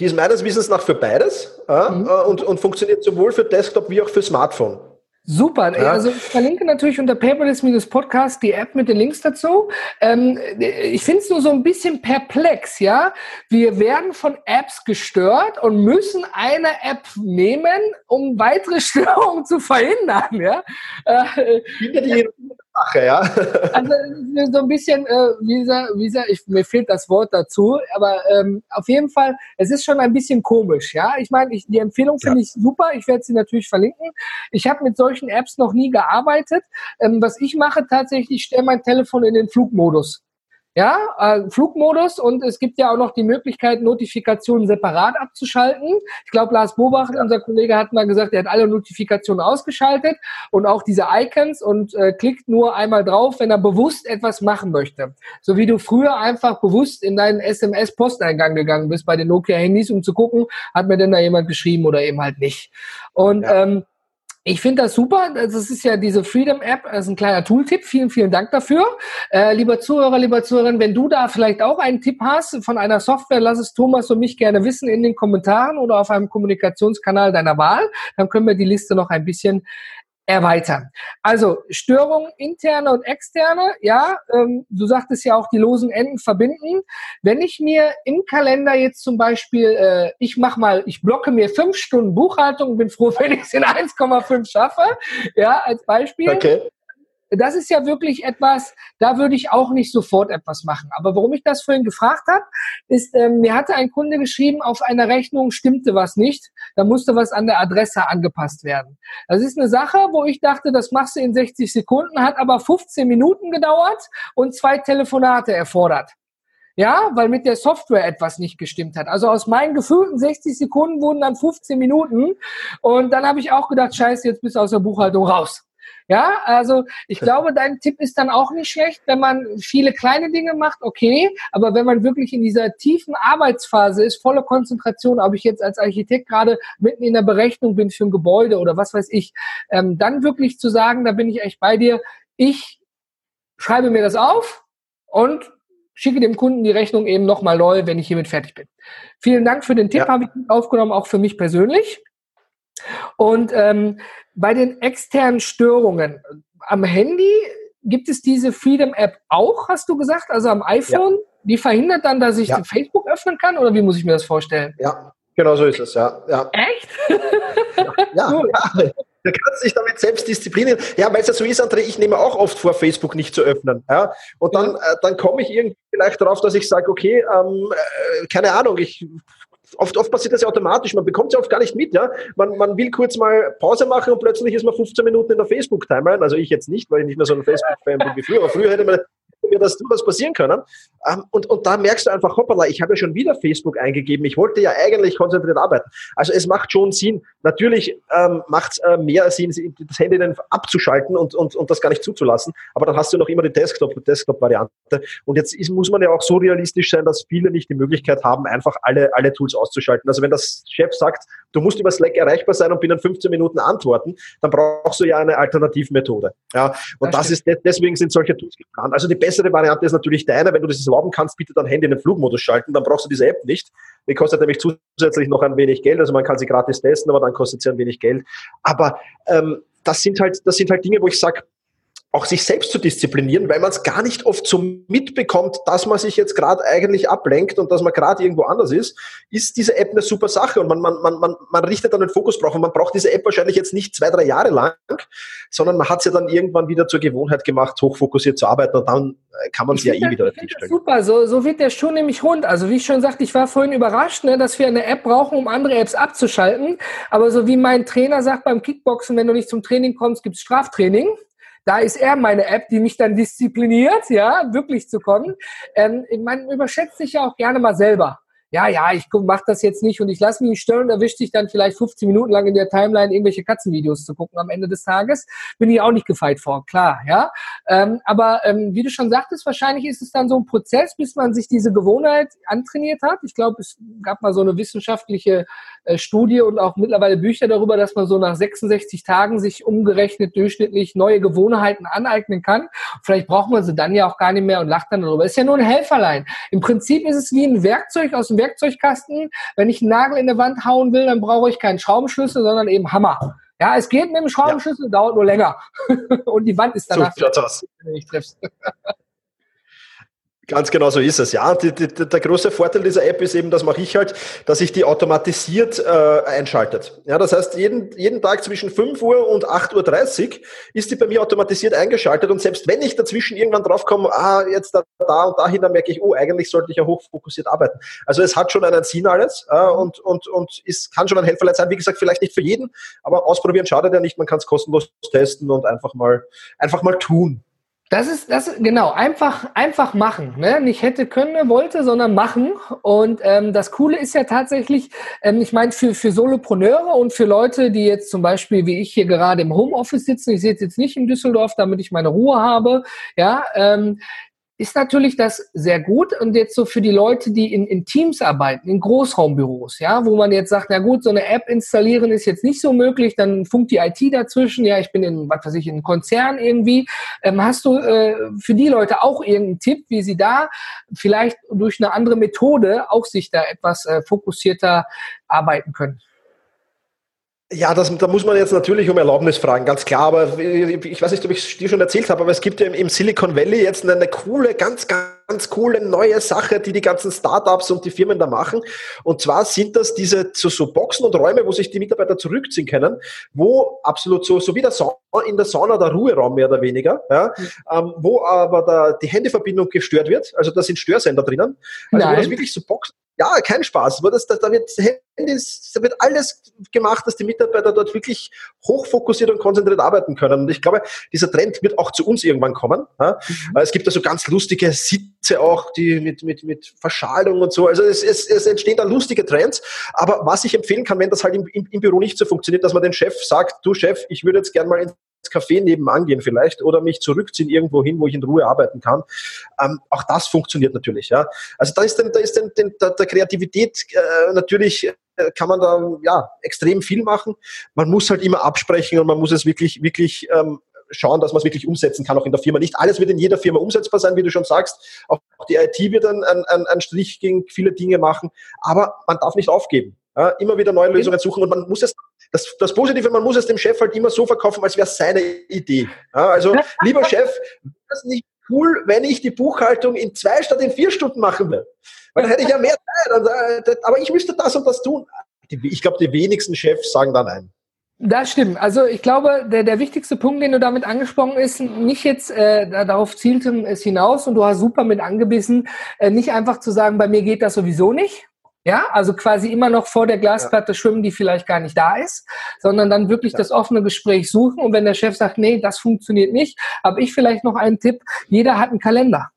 Die ist meines Wissens nach für beides äh, mhm. und, und funktioniert sowohl für Desktop wie auch für Smartphone. Super. Ja. Also ich verlinke natürlich unter Paperless-Podcast die App mit den Links dazu. Ähm, ich finde es nur so ein bisschen perplex, ja. Wir werden von Apps gestört und müssen eine App nehmen, um weitere Störungen zu verhindern, ja. Äh, die Sache, ja. Also so ein bisschen, äh, wie gesagt, wie gesagt ich, mir fehlt das Wort dazu, aber ähm, auf jeden Fall, es ist schon ein bisschen komisch, ja. Ich meine, ich, die Empfehlung finde ja. ich super, ich werde sie natürlich verlinken. Ich habe mit solchen Apps noch nie gearbeitet. Ähm, was ich mache tatsächlich, ich stelle mein Telefon in den Flugmodus. Ja, äh, Flugmodus und es gibt ja auch noch die Möglichkeit, Notifikationen separat abzuschalten. Ich glaube, Lars Bobach, ja. unser Kollege, hat mal gesagt, er hat alle Notifikationen ausgeschaltet und auch diese Icons und äh, klickt nur einmal drauf, wenn er bewusst etwas machen möchte. So wie du früher einfach bewusst in deinen SMS-Posteingang gegangen bist bei den Nokia-Handys, um zu gucken, hat mir denn da jemand geschrieben oder eben halt nicht. Und ja. ähm, ich finde das super. Das ist ja diese Freedom App, das ist ein kleiner Tooltip. Vielen, vielen Dank dafür. Äh, lieber Zuhörer, lieber Zuhörerin, wenn du da vielleicht auch einen Tipp hast von einer Software, lass es Thomas und mich gerne wissen in den Kommentaren oder auf einem Kommunikationskanal deiner Wahl. Dann können wir die Liste noch ein bisschen erweitern. Also Störungen interne und externe, ja, ähm, du sagtest ja auch die losen Enden verbinden. Wenn ich mir im Kalender jetzt zum Beispiel, äh, ich mache mal, ich blocke mir fünf Stunden Buchhaltung bin froh, wenn ich es in 1,5 schaffe, ja, als Beispiel. Okay das ist ja wirklich etwas, da würde ich auch nicht sofort etwas machen. Aber warum ich das vorhin gefragt habe, ist, ähm, mir hatte ein Kunde geschrieben, auf einer Rechnung stimmte was nicht, da musste was an der Adresse angepasst werden. Das ist eine Sache, wo ich dachte, das machst du in 60 Sekunden, hat aber 15 Minuten gedauert und zwei Telefonate erfordert. Ja, weil mit der Software etwas nicht gestimmt hat. Also aus meinen gefühlten 60 Sekunden wurden dann 15 Minuten. Und dann habe ich auch gedacht, scheiße, jetzt bist du aus der Buchhaltung raus. Ja, also ich glaube, dein Tipp ist dann auch nicht schlecht, wenn man viele kleine Dinge macht, okay, aber wenn man wirklich in dieser tiefen Arbeitsphase ist, volle Konzentration, ob ich jetzt als Architekt gerade mitten in der Berechnung bin für ein Gebäude oder was weiß ich, ähm, dann wirklich zu sagen, da bin ich echt bei dir, ich schreibe mir das auf und schicke dem Kunden die Rechnung eben nochmal neu, wenn ich hiermit fertig bin. Vielen Dank für den Tipp, ja. habe ich aufgenommen, auch für mich persönlich. Und ähm, bei den externen Störungen am Handy gibt es diese Freedom App auch, hast du gesagt, also am iPhone? Ja. Die verhindert dann, dass ich ja. Facebook öffnen kann oder wie muss ich mir das vorstellen? Ja, genau so ist es, ja. ja. Echt? ja, cool. ja. Du kannst dich damit selbst disziplinieren. Ja, weil es ja so ist, André, ich nehme auch oft vor, Facebook nicht zu öffnen. Ja? Und dann, äh, dann komme ich irgendwie vielleicht darauf, dass ich sage, okay, ähm, äh, keine Ahnung, ich Oft, oft passiert das ja automatisch, man bekommt es ja oft gar nicht mit. Ja? Man, man will kurz mal Pause machen und plötzlich ist man 15 Minuten in der Facebook-Timeline. Also ich jetzt nicht, weil ich nicht mehr so ein Facebook-Fan bin wie früher. Aber früher hätte man mir das durchaus passieren können. Ähm, und, und da merkst du einfach, hoppala, ich habe ja schon wieder Facebook eingegeben. Ich wollte ja eigentlich konzentriert arbeiten. Also es macht schon Sinn. Natürlich ähm, macht es äh, mehr Sinn, das Handy dann abzuschalten und, und, und das gar nicht zuzulassen. Aber dann hast du noch immer die Desktop-Variante. und jetzt ist, muss man ja auch so realistisch sein, dass viele nicht die Möglichkeit haben, einfach alle, alle Tools auszuschalten. Also wenn das Chef sagt, du musst über Slack erreichbar sein und binnen 15 Minuten antworten, dann brauchst du ja eine Alternativmethode. Ja, und das, das ist, deswegen sind solche Tools geplant. Also die bessere Variante ist natürlich deine, wenn du das erlauben kannst, bitte dein Handy in den Flugmodus schalten, dann brauchst du diese App nicht. Die kostet nämlich zusätzlich noch ein wenig Geld, also man kann sie gratis testen, aber dann kostet sie ein wenig Geld. Aber ähm, das sind halt, das sind halt Dinge, wo ich sage, auch sich selbst zu disziplinieren, weil man es gar nicht oft so mitbekommt, dass man sich jetzt gerade eigentlich ablenkt und dass man gerade irgendwo anders ist, ist diese App eine super Sache und man, man, man, man, man richtet dann den Fokus drauf und man braucht diese App wahrscheinlich jetzt nicht zwei, drei Jahre lang, sondern man hat sie ja dann irgendwann wieder zur Gewohnheit gemacht, hochfokussiert zu arbeiten und dann äh, kann man sie ja eh wieder stellen. Super, so, so wird der Schuh nämlich rund. Also wie ich schon sagte, ich war vorhin überrascht, ne, dass wir eine App brauchen, um andere Apps abzuschalten, aber so wie mein Trainer sagt beim Kickboxen, wenn du nicht zum Training kommst, gibt es Straftraining. Da ist er meine App, die mich dann diszipliniert, ja, wirklich zu kommen. Ähm, man überschätzt sich ja auch gerne mal selber ja, ja, ich mach das jetzt nicht und ich lasse mich nicht stören und erwische dich dann vielleicht 15 Minuten lang in der Timeline irgendwelche Katzenvideos zu gucken am Ende des Tages. Bin ich auch nicht gefeit vor, klar, ja. Ähm, aber ähm, wie du schon sagtest, wahrscheinlich ist es dann so ein Prozess, bis man sich diese Gewohnheit antrainiert hat. Ich glaube, es gab mal so eine wissenschaftliche äh, Studie und auch mittlerweile Bücher darüber, dass man so nach 66 Tagen sich umgerechnet durchschnittlich neue Gewohnheiten aneignen kann. Vielleicht braucht man sie dann ja auch gar nicht mehr und lacht dann darüber. Ist ja nur ein Helferlein. Im Prinzip ist es wie ein Werkzeug aus dem Werkzeugkasten. Wenn ich einen Nagel in der Wand hauen will, dann brauche ich keinen Schraubenschlüssel, sondern eben Hammer. Ja, es geht mit dem Schraubenschlüssel, ja. dauert nur länger. Und die Wand ist danach, so, wenn du nicht triffst. Ganz genau so ist es, ja. Die, die, der große Vorteil dieser App ist eben, das mache ich halt, dass ich die automatisiert äh, einschaltet. Ja, das heißt, jeden, jeden Tag zwischen 5 Uhr und 8.30 Uhr ist die bei mir automatisiert eingeschaltet und selbst wenn ich dazwischen irgendwann draufkomme, ah, jetzt da, da und dahin, dann merke ich, oh, eigentlich sollte ich ja hochfokussiert arbeiten. Also es hat schon einen Sinn alles äh, und, und, und es kann schon ein Helferlein sein. Wie gesagt, vielleicht nicht für jeden, aber ausprobieren schadet ja nicht. Man kann es kostenlos testen und einfach mal, einfach mal tun. Das ist, das genau, einfach, einfach machen. Ne? Nicht hätte, können, wollte, sondern machen. Und ähm, das Coole ist ja tatsächlich, ähm, ich meine, für, für Solopreneure und für Leute, die jetzt zum Beispiel, wie ich hier gerade im Homeoffice sitzen, ich sitze jetzt nicht in Düsseldorf, damit ich meine Ruhe habe, ja, ähm, ist natürlich das sehr gut. Und jetzt so für die Leute, die in, in Teams arbeiten, in Großraumbüros, ja, wo man jetzt sagt, na gut, so eine App installieren ist jetzt nicht so möglich, dann funkt die IT dazwischen, ja, ich bin in, was weiß ich, in einem Konzern irgendwie. Ähm, hast du äh, für die Leute auch irgendeinen Tipp, wie sie da vielleicht durch eine andere Methode auch sich da etwas äh, fokussierter arbeiten können? Ja, das, da muss man jetzt natürlich um Erlaubnis fragen, ganz klar. Aber ich weiß nicht, ob ich es dir schon erzählt habe, aber es gibt ja im Silicon Valley jetzt eine coole, ganz, ganz coole neue Sache, die die ganzen Startups und die Firmen da machen. Und zwar sind das diese so, so Boxen und Räume, wo sich die Mitarbeiter zurückziehen können, wo absolut so, so wie der Sauna, in der Sauna der Ruheraum mehr oder weniger, ja, mhm. ähm, wo aber da die Handyverbindung gestört wird. Also da sind Störsender drinnen. Also Nein. wo das wirklich so Boxen ja, kein Spaß. Das, das, da, wird Handys, da wird alles gemacht, dass die Mitarbeiter dort wirklich hochfokussiert und konzentriert arbeiten können. Und ich glaube, dieser Trend wird auch zu uns irgendwann kommen. Ja? Mhm. Es gibt da so ganz lustige Sitze auch, die mit, mit, mit Verschalung und so. Also es, es, es entstehen da lustige Trends. Aber was ich empfehlen kann, wenn das halt im, im, im Büro nicht so funktioniert, dass man den Chef sagt, du Chef, ich würde jetzt gerne mal ins Café nebenan gehen vielleicht oder mich zurückziehen irgendwo hin, wo ich in Ruhe arbeiten kann. Ähm, auch das funktioniert natürlich. Ja. Also da ist, denn, da ist denn, denn der, der Kreativität äh, natürlich äh, kann man da ja extrem viel machen. Man muss halt immer absprechen und man muss es wirklich wirklich ähm, schauen, dass man es wirklich umsetzen kann, auch in der Firma. Nicht alles wird in jeder Firma umsetzbar sein, wie du schon sagst. Auch die IT wird einen, einen, einen Strich gegen viele Dinge machen, aber man darf nicht aufgeben. Ja, immer wieder neue Lösungen suchen und man muss es, das, das Positive, man muss es dem Chef halt immer so verkaufen, als wäre es seine Idee. Ja, also, lieber Chef, das nicht cool, wenn ich die Buchhaltung in zwei statt in vier Stunden machen will. Weil dann hätte ich ja mehr Zeit. Äh, aber ich müsste das und das tun. Ich glaube, die wenigsten Chefs sagen da nein. Das stimmt. Also ich glaube, der, der wichtigste Punkt, den du damit angesprochen ist, nicht jetzt äh, darauf zielte es hinaus und du hast super mit angebissen, äh, nicht einfach zu sagen, bei mir geht das sowieso nicht. Ja, also quasi immer noch vor der Glasplatte ja. schwimmen, die vielleicht gar nicht da ist, sondern dann wirklich ja. das offene Gespräch suchen. Und wenn der Chef sagt, nee, das funktioniert nicht, habe ich vielleicht noch einen Tipp. Jeder hat einen Kalender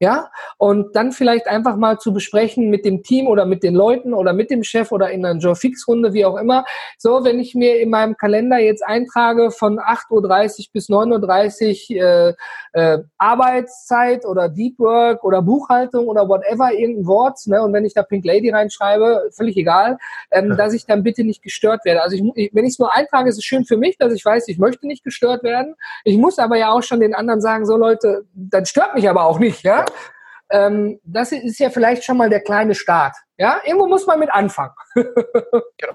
ja, und dann vielleicht einfach mal zu besprechen mit dem Team oder mit den Leuten oder mit dem Chef oder in einer Joe Fix Runde, wie auch immer. So, wenn ich mir in meinem Kalender jetzt eintrage von 8.30 Uhr bis 9.30 Uhr äh, äh, Arbeitszeit oder Deep Work oder Buchhaltung oder whatever, irgendein Wort, ne, und wenn ich da Pink Lady reinschreibe, völlig egal, ähm, dass ich dann bitte nicht gestört werde. Also ich, wenn ich es nur eintrage, ist es schön für mich, dass ich weiß, ich möchte nicht gestört werden. Ich muss aber ja auch schon den anderen sagen, so Leute, dann stört mich aber auch nicht, ja. Ähm, das ist ja vielleicht schon mal der kleine Start. Ja, irgendwo muss man mit anfangen. genau.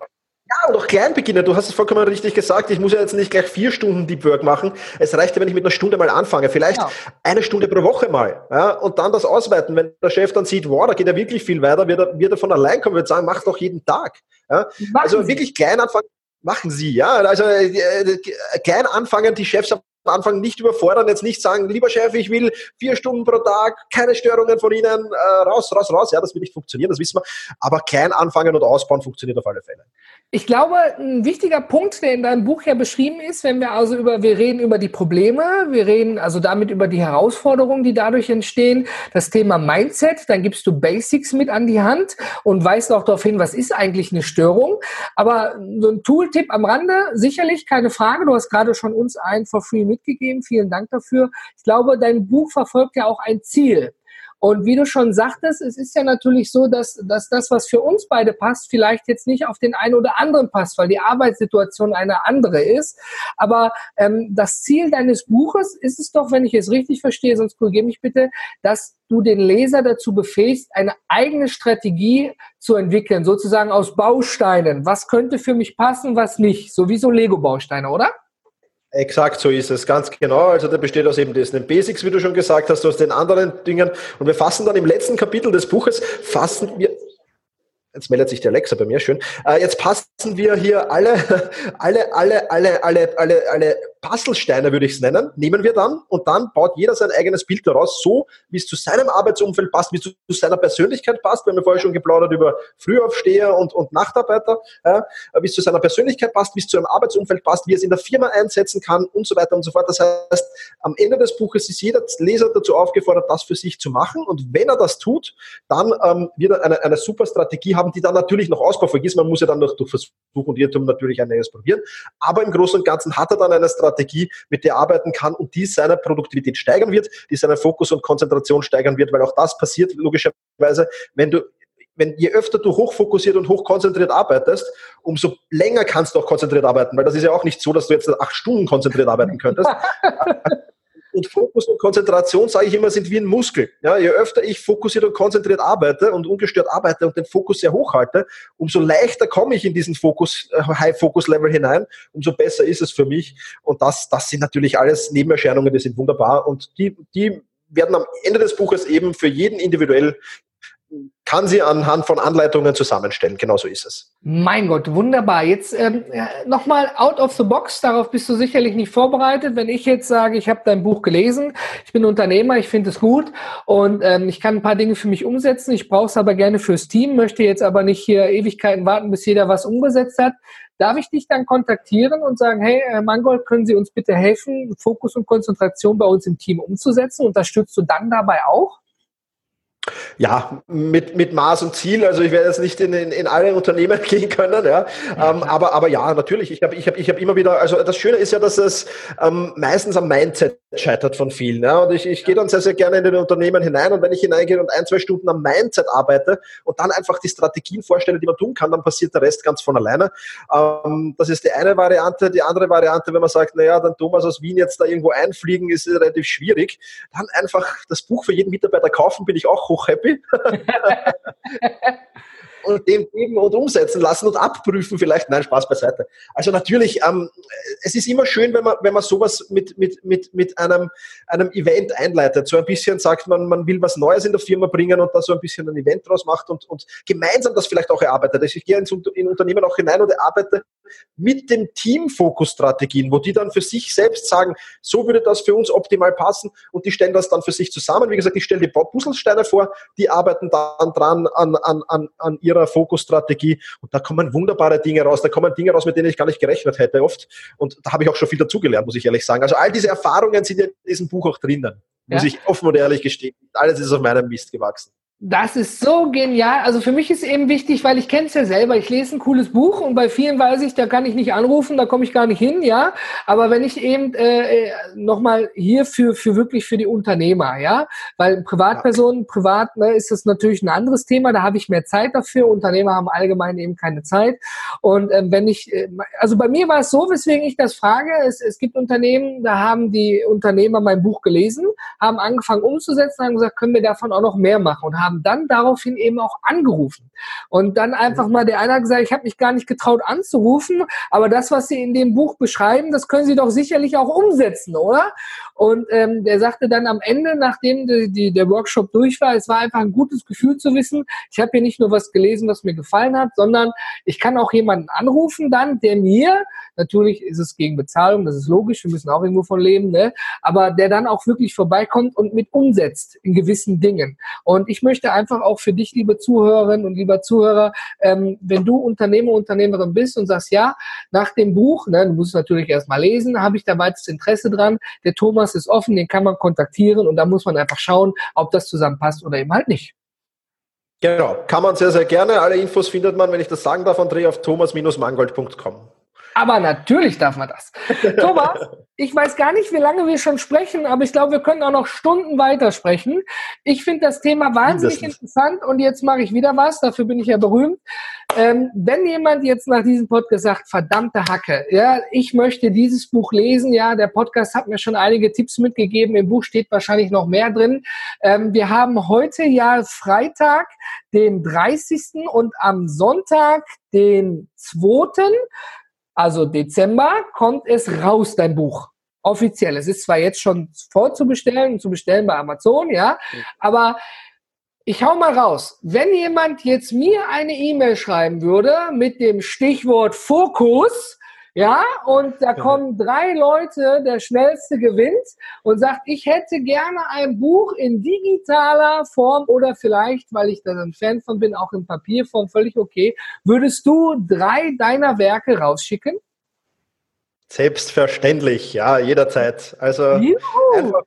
Ja, und auch klein beginnen. Du hast es vollkommen richtig gesagt. Ich muss ja jetzt nicht gleich vier Stunden Deep Work machen. Es reicht ja, wenn ich mit einer Stunde mal anfange. Vielleicht ja. eine Stunde pro Woche mal. Ja, und dann das ausweiten. Wenn der Chef dann sieht, wow, da geht ja wirklich viel weiter, wird er, wird er von allein kommen, wird sagen, mach doch jeden Tag. Ja, also wirklich klein anfangen. Machen Sie, ja. Also äh, äh klein anfangen, die Chefs Anfang nicht überfordern, jetzt nicht sagen, lieber Chef, ich will vier Stunden pro Tag, keine Störungen von Ihnen, äh, raus, raus, raus. Ja, das wird nicht funktionieren, das wissen wir. Aber klein anfangen und ausbauen funktioniert auf alle Fälle. Ich glaube, ein wichtiger Punkt, der in deinem Buch ja beschrieben ist, wenn wir also über, wir reden über die Probleme, wir reden also damit über die Herausforderungen, die dadurch entstehen, das Thema Mindset, dann gibst du Basics mit an die Hand und weist auch darauf hin, was ist eigentlich eine Störung. Aber so ein Tooltip am Rande, sicherlich keine Frage, du hast gerade schon uns ein for free mitgegeben, vielen Dank dafür. Ich glaube, dein Buch verfolgt ja auch ein Ziel. Und wie du schon sagtest, es ist ja natürlich so, dass, dass das, was für uns beide passt, vielleicht jetzt nicht auf den einen oder anderen passt, weil die Arbeitssituation eine andere ist. Aber ähm, das Ziel deines Buches ist es doch, wenn ich es richtig verstehe, sonst korrigiere mich bitte, dass du den Leser dazu befähigst, eine eigene Strategie zu entwickeln, sozusagen aus Bausteinen. Was könnte für mich passen, was nicht? Sowieso Lego-Bausteine, oder? Exakt, so ist es, ganz genau. Also der besteht aus eben diesen Basics, wie du schon gesagt hast, aus den anderen Dingen. Und wir fassen dann im letzten Kapitel des Buches, fassen wir, Jetzt meldet sich der Alexa bei mir, schön. Äh, jetzt passen wir hier alle, alle, alle, alle, alle, alle, alle Puzzlesteine, würde ich es nennen, nehmen wir dann und dann baut jeder sein eigenes Bild daraus, so wie es zu seinem Arbeitsumfeld passt, wie es zu seiner Persönlichkeit passt. Wir haben ja vorher schon geplaudert über Frühaufsteher und, und Nachtarbeiter, ja, wie es zu seiner Persönlichkeit passt, wie es zu einem Arbeitsumfeld passt, wie es in der Firma einsetzen kann und so weiter und so fort. Das heißt, am Ende des Buches ist jeder Leser dazu aufgefordert, das für sich zu machen und wenn er das tut, dann ähm, wird er eine, eine super Strategie haben, die dann natürlich noch ausbaufähig ist. Man muss ja dann noch durch Versuch und Irrtum natürlich ein neues probieren, aber im Großen und Ganzen hat er dann eine Strategie, Strategie, mit der er arbeiten kann und die seine Produktivität steigern wird, die seinen Fokus und Konzentration steigern wird, weil auch das passiert logischerweise, wenn du wenn je öfter du hochfokussiert und hochkonzentriert arbeitest, umso länger kannst du auch konzentriert arbeiten, weil das ist ja auch nicht so, dass du jetzt acht Stunden konzentriert arbeiten könntest. Und Fokus und Konzentration, sage ich immer, sind wie ein Muskel. Ja, je öfter ich fokussiert und konzentriert arbeite und ungestört arbeite und den Fokus sehr hoch halte, umso leichter komme ich in diesen Fokus, äh, High-Focus-Level hinein, umso besser ist es für mich. Und das, das sind natürlich alles Nebenerscheinungen, die sind wunderbar und die, die werden am Ende des Buches eben für jeden individuell kann sie anhand von Anleitungen zusammenstellen. Genauso ist es. Mein Gott, wunderbar. Jetzt ähm, nochmal out of the box. Darauf bist du sicherlich nicht vorbereitet. Wenn ich jetzt sage, ich habe dein Buch gelesen, ich bin Unternehmer, ich finde es gut und ähm, ich kann ein paar Dinge für mich umsetzen. Ich brauche es aber gerne fürs Team, möchte jetzt aber nicht hier Ewigkeiten warten, bis jeder was umgesetzt hat. Darf ich dich dann kontaktieren und sagen, hey, Herr Mangold, können Sie uns bitte helfen, Fokus und Konzentration bei uns im Team umzusetzen? Unterstützt du dann dabei auch? Ja, mit, mit Maß und Ziel. Also ich werde jetzt nicht in, in, in alle Unternehmen gehen können, ja. Ähm, aber, aber ja, natürlich. Ich habe ich hab, ich hab immer wieder, also das Schöne ist ja, dass es ähm, meistens am Mindset scheitert von vielen. Ja. Und ich, ich gehe dann sehr, sehr gerne in den Unternehmen hinein und wenn ich hineingehe und ein, zwei Stunden am Mindset arbeite und dann einfach die Strategien vorstelle, die man tun kann, dann passiert der Rest ganz von alleine. Ähm, das ist die eine Variante. Die andere Variante, wenn man sagt, naja, dann Thomas aus Wien jetzt da irgendwo einfliegen, ist relativ schwierig. Dann einfach das Buch für jeden Mitarbeiter kaufen, bin ich auch hoch happy. und dem geben und umsetzen lassen und abprüfen vielleicht. Nein, Spaß beiseite. Also natürlich, ähm, es ist immer schön, wenn man, wenn man sowas mit, mit, mit, mit einem, einem Event einleitet. So ein bisschen sagt man, man will was Neues in der Firma bringen und da so ein bisschen ein Event draus macht und, und gemeinsam das vielleicht auch erarbeitet. Also ich gehe ins in Unternehmen auch hinein und erarbeite mit dem Team Fokusstrategien, wo die dann für sich selbst sagen, so würde das für uns optimal passen und die stellen das dann für sich zusammen. Wie gesagt, ich stelle die Puzzlesteine vor, die arbeiten dann dran an, an, an, an ihrer Fokusstrategie und da kommen wunderbare Dinge raus, da kommen Dinge raus, mit denen ich gar nicht gerechnet hätte oft und da habe ich auch schon viel dazugelernt, muss ich ehrlich sagen. Also all diese Erfahrungen sind in diesem Buch auch drinnen, muss ja. ich offen und ehrlich gestehen. Alles ist auf meinem Mist gewachsen. Das ist so genial. Also für mich ist eben wichtig, weil ich kenne es ja selber. Ich lese ein cooles Buch und bei vielen weiß ich, da kann ich nicht anrufen, da komme ich gar nicht hin, ja. Aber wenn ich eben äh, nochmal hier für, für wirklich für die Unternehmer, ja, weil Privatpersonen, privat ne, ist das natürlich ein anderes Thema, da habe ich mehr Zeit dafür. Unternehmer haben allgemein eben keine Zeit. Und ähm, wenn ich, äh, also bei mir war es so, weswegen ich das frage, es, es gibt Unternehmen, da haben die Unternehmer mein Buch gelesen, haben angefangen umzusetzen, haben gesagt, können wir davon auch noch mehr machen und haben haben dann daraufhin eben auch angerufen. Und dann einfach mal, der eine hat gesagt, ich habe mich gar nicht getraut anzurufen, aber das, was Sie in dem Buch beschreiben, das können Sie doch sicherlich auch umsetzen, oder? Und ähm, der sagte dann am Ende, nachdem die, die, der Workshop durch war, es war einfach ein gutes Gefühl zu wissen, ich habe hier nicht nur was gelesen, was mir gefallen hat, sondern ich kann auch jemanden anrufen dann, der mir, natürlich ist es gegen Bezahlung, das ist logisch, wir müssen auch irgendwo von leben, ne? aber der dann auch wirklich vorbeikommt und mit umsetzt in gewissen Dingen. Und ich möchte einfach auch für dich, liebe Zuhörerinnen und lieber Zuhörer, ähm, wenn du Unternehmer, Unternehmerin bist und sagst, ja, nach dem Buch, ne, du musst es natürlich erstmal lesen, habe ich da weites Interesse dran, der Thomas Thomas ist offen, den kann man kontaktieren und da muss man einfach schauen, ob das zusammenpasst oder eben halt nicht. Genau, kann man sehr, sehr gerne. Alle Infos findet man, wenn ich das sagen darf, André, auf thomas-mangold.com. Aber natürlich darf man das. Thomas, ich weiß gar nicht, wie lange wir schon sprechen, aber ich glaube, wir können auch noch Stunden weiter sprechen. Ich finde das Thema wahnsinnig interessant und jetzt mache ich wieder was, dafür bin ich ja berühmt. Ähm, wenn jemand jetzt nach diesem Podcast sagt, verdammte Hacke, ja, ich möchte dieses Buch lesen, ja, der Podcast hat mir schon einige Tipps mitgegeben, im Buch steht wahrscheinlich noch mehr drin. Ähm, wir haben heute ja Freitag, den 30. und am Sonntag, den 2 also Dezember, kommt es raus, dein Buch. Offiziell. Es ist zwar jetzt schon vorzubestellen und zu bestellen bei Amazon, ja, aber ich hau mal raus. Wenn jemand jetzt mir eine E-Mail schreiben würde mit dem Stichwort Fokus, ja, und da kommen drei Leute, der schnellste gewinnt und sagt, ich hätte gerne ein Buch in digitaler Form oder vielleicht, weil ich da ein Fan von bin, auch in Papierform, völlig okay. Würdest du drei deiner Werke rausschicken? Selbstverständlich, ja, jederzeit. Also einfach,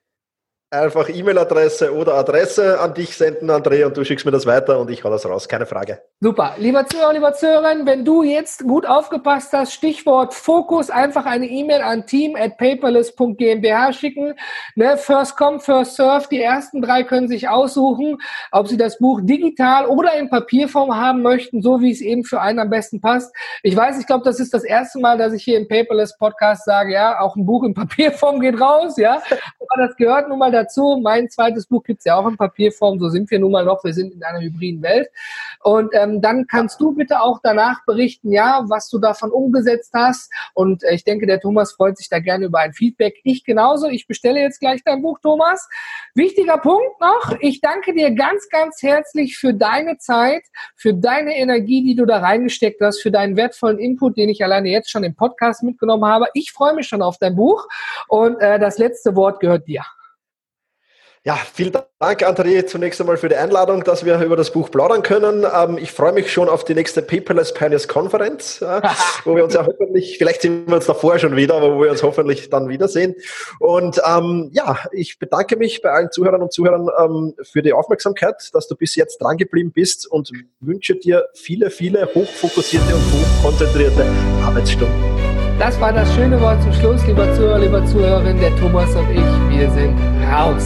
Einfach E-Mail-Adresse oder Adresse an dich senden, André, und du schickst mir das weiter und ich hau das raus. Keine Frage. Super. Lieber Zuhörer, lieber Zuhörerin, wenn du jetzt gut aufgepasst hast, Stichwort Fokus, einfach eine E-Mail an team at paperless.gmbH schicken. Ne, first come, first serve. Die ersten drei können sich aussuchen, ob sie das Buch digital oder in Papierform haben möchten, so wie es eben für einen am besten passt. Ich weiß, ich glaube, das ist das erste Mal, dass ich hier im Paperless Podcast sage, ja, auch ein Buch in Papierform geht raus, ja. Aber das gehört nun mal dazu dazu. Mein zweites Buch gibt es ja auch in Papierform. So sind wir nun mal noch. Wir sind in einer hybriden Welt. Und ähm, dann kannst du bitte auch danach berichten, ja, was du davon umgesetzt hast. Und äh, ich denke, der Thomas freut sich da gerne über ein Feedback. Ich genauso. Ich bestelle jetzt gleich dein Buch, Thomas. Wichtiger Punkt noch. Ich danke dir ganz, ganz herzlich für deine Zeit, für deine Energie, die du da reingesteckt hast, für deinen wertvollen Input, den ich alleine jetzt schon im Podcast mitgenommen habe. Ich freue mich schon auf dein Buch. Und äh, das letzte Wort gehört dir. Ja, vielen Dank, André, zunächst einmal für die Einladung, dass wir über das Buch plaudern können. Ähm, ich freue mich schon auf die nächste Paperless Pioneers Konferenz, wo wir uns ja hoffentlich, vielleicht sehen wir uns davor schon wieder, aber wo wir uns hoffentlich dann wiedersehen. Und ähm, ja, ich bedanke mich bei allen Zuhörern und Zuhörern ähm, für die Aufmerksamkeit, dass du bis jetzt dran geblieben bist und wünsche dir viele, viele hochfokussierte und hochkonzentrierte Arbeitsstunden. Das war das schöne Wort zum Schluss, lieber Zuhörer, lieber Zuhörerin, der Thomas und ich. Wir sind raus.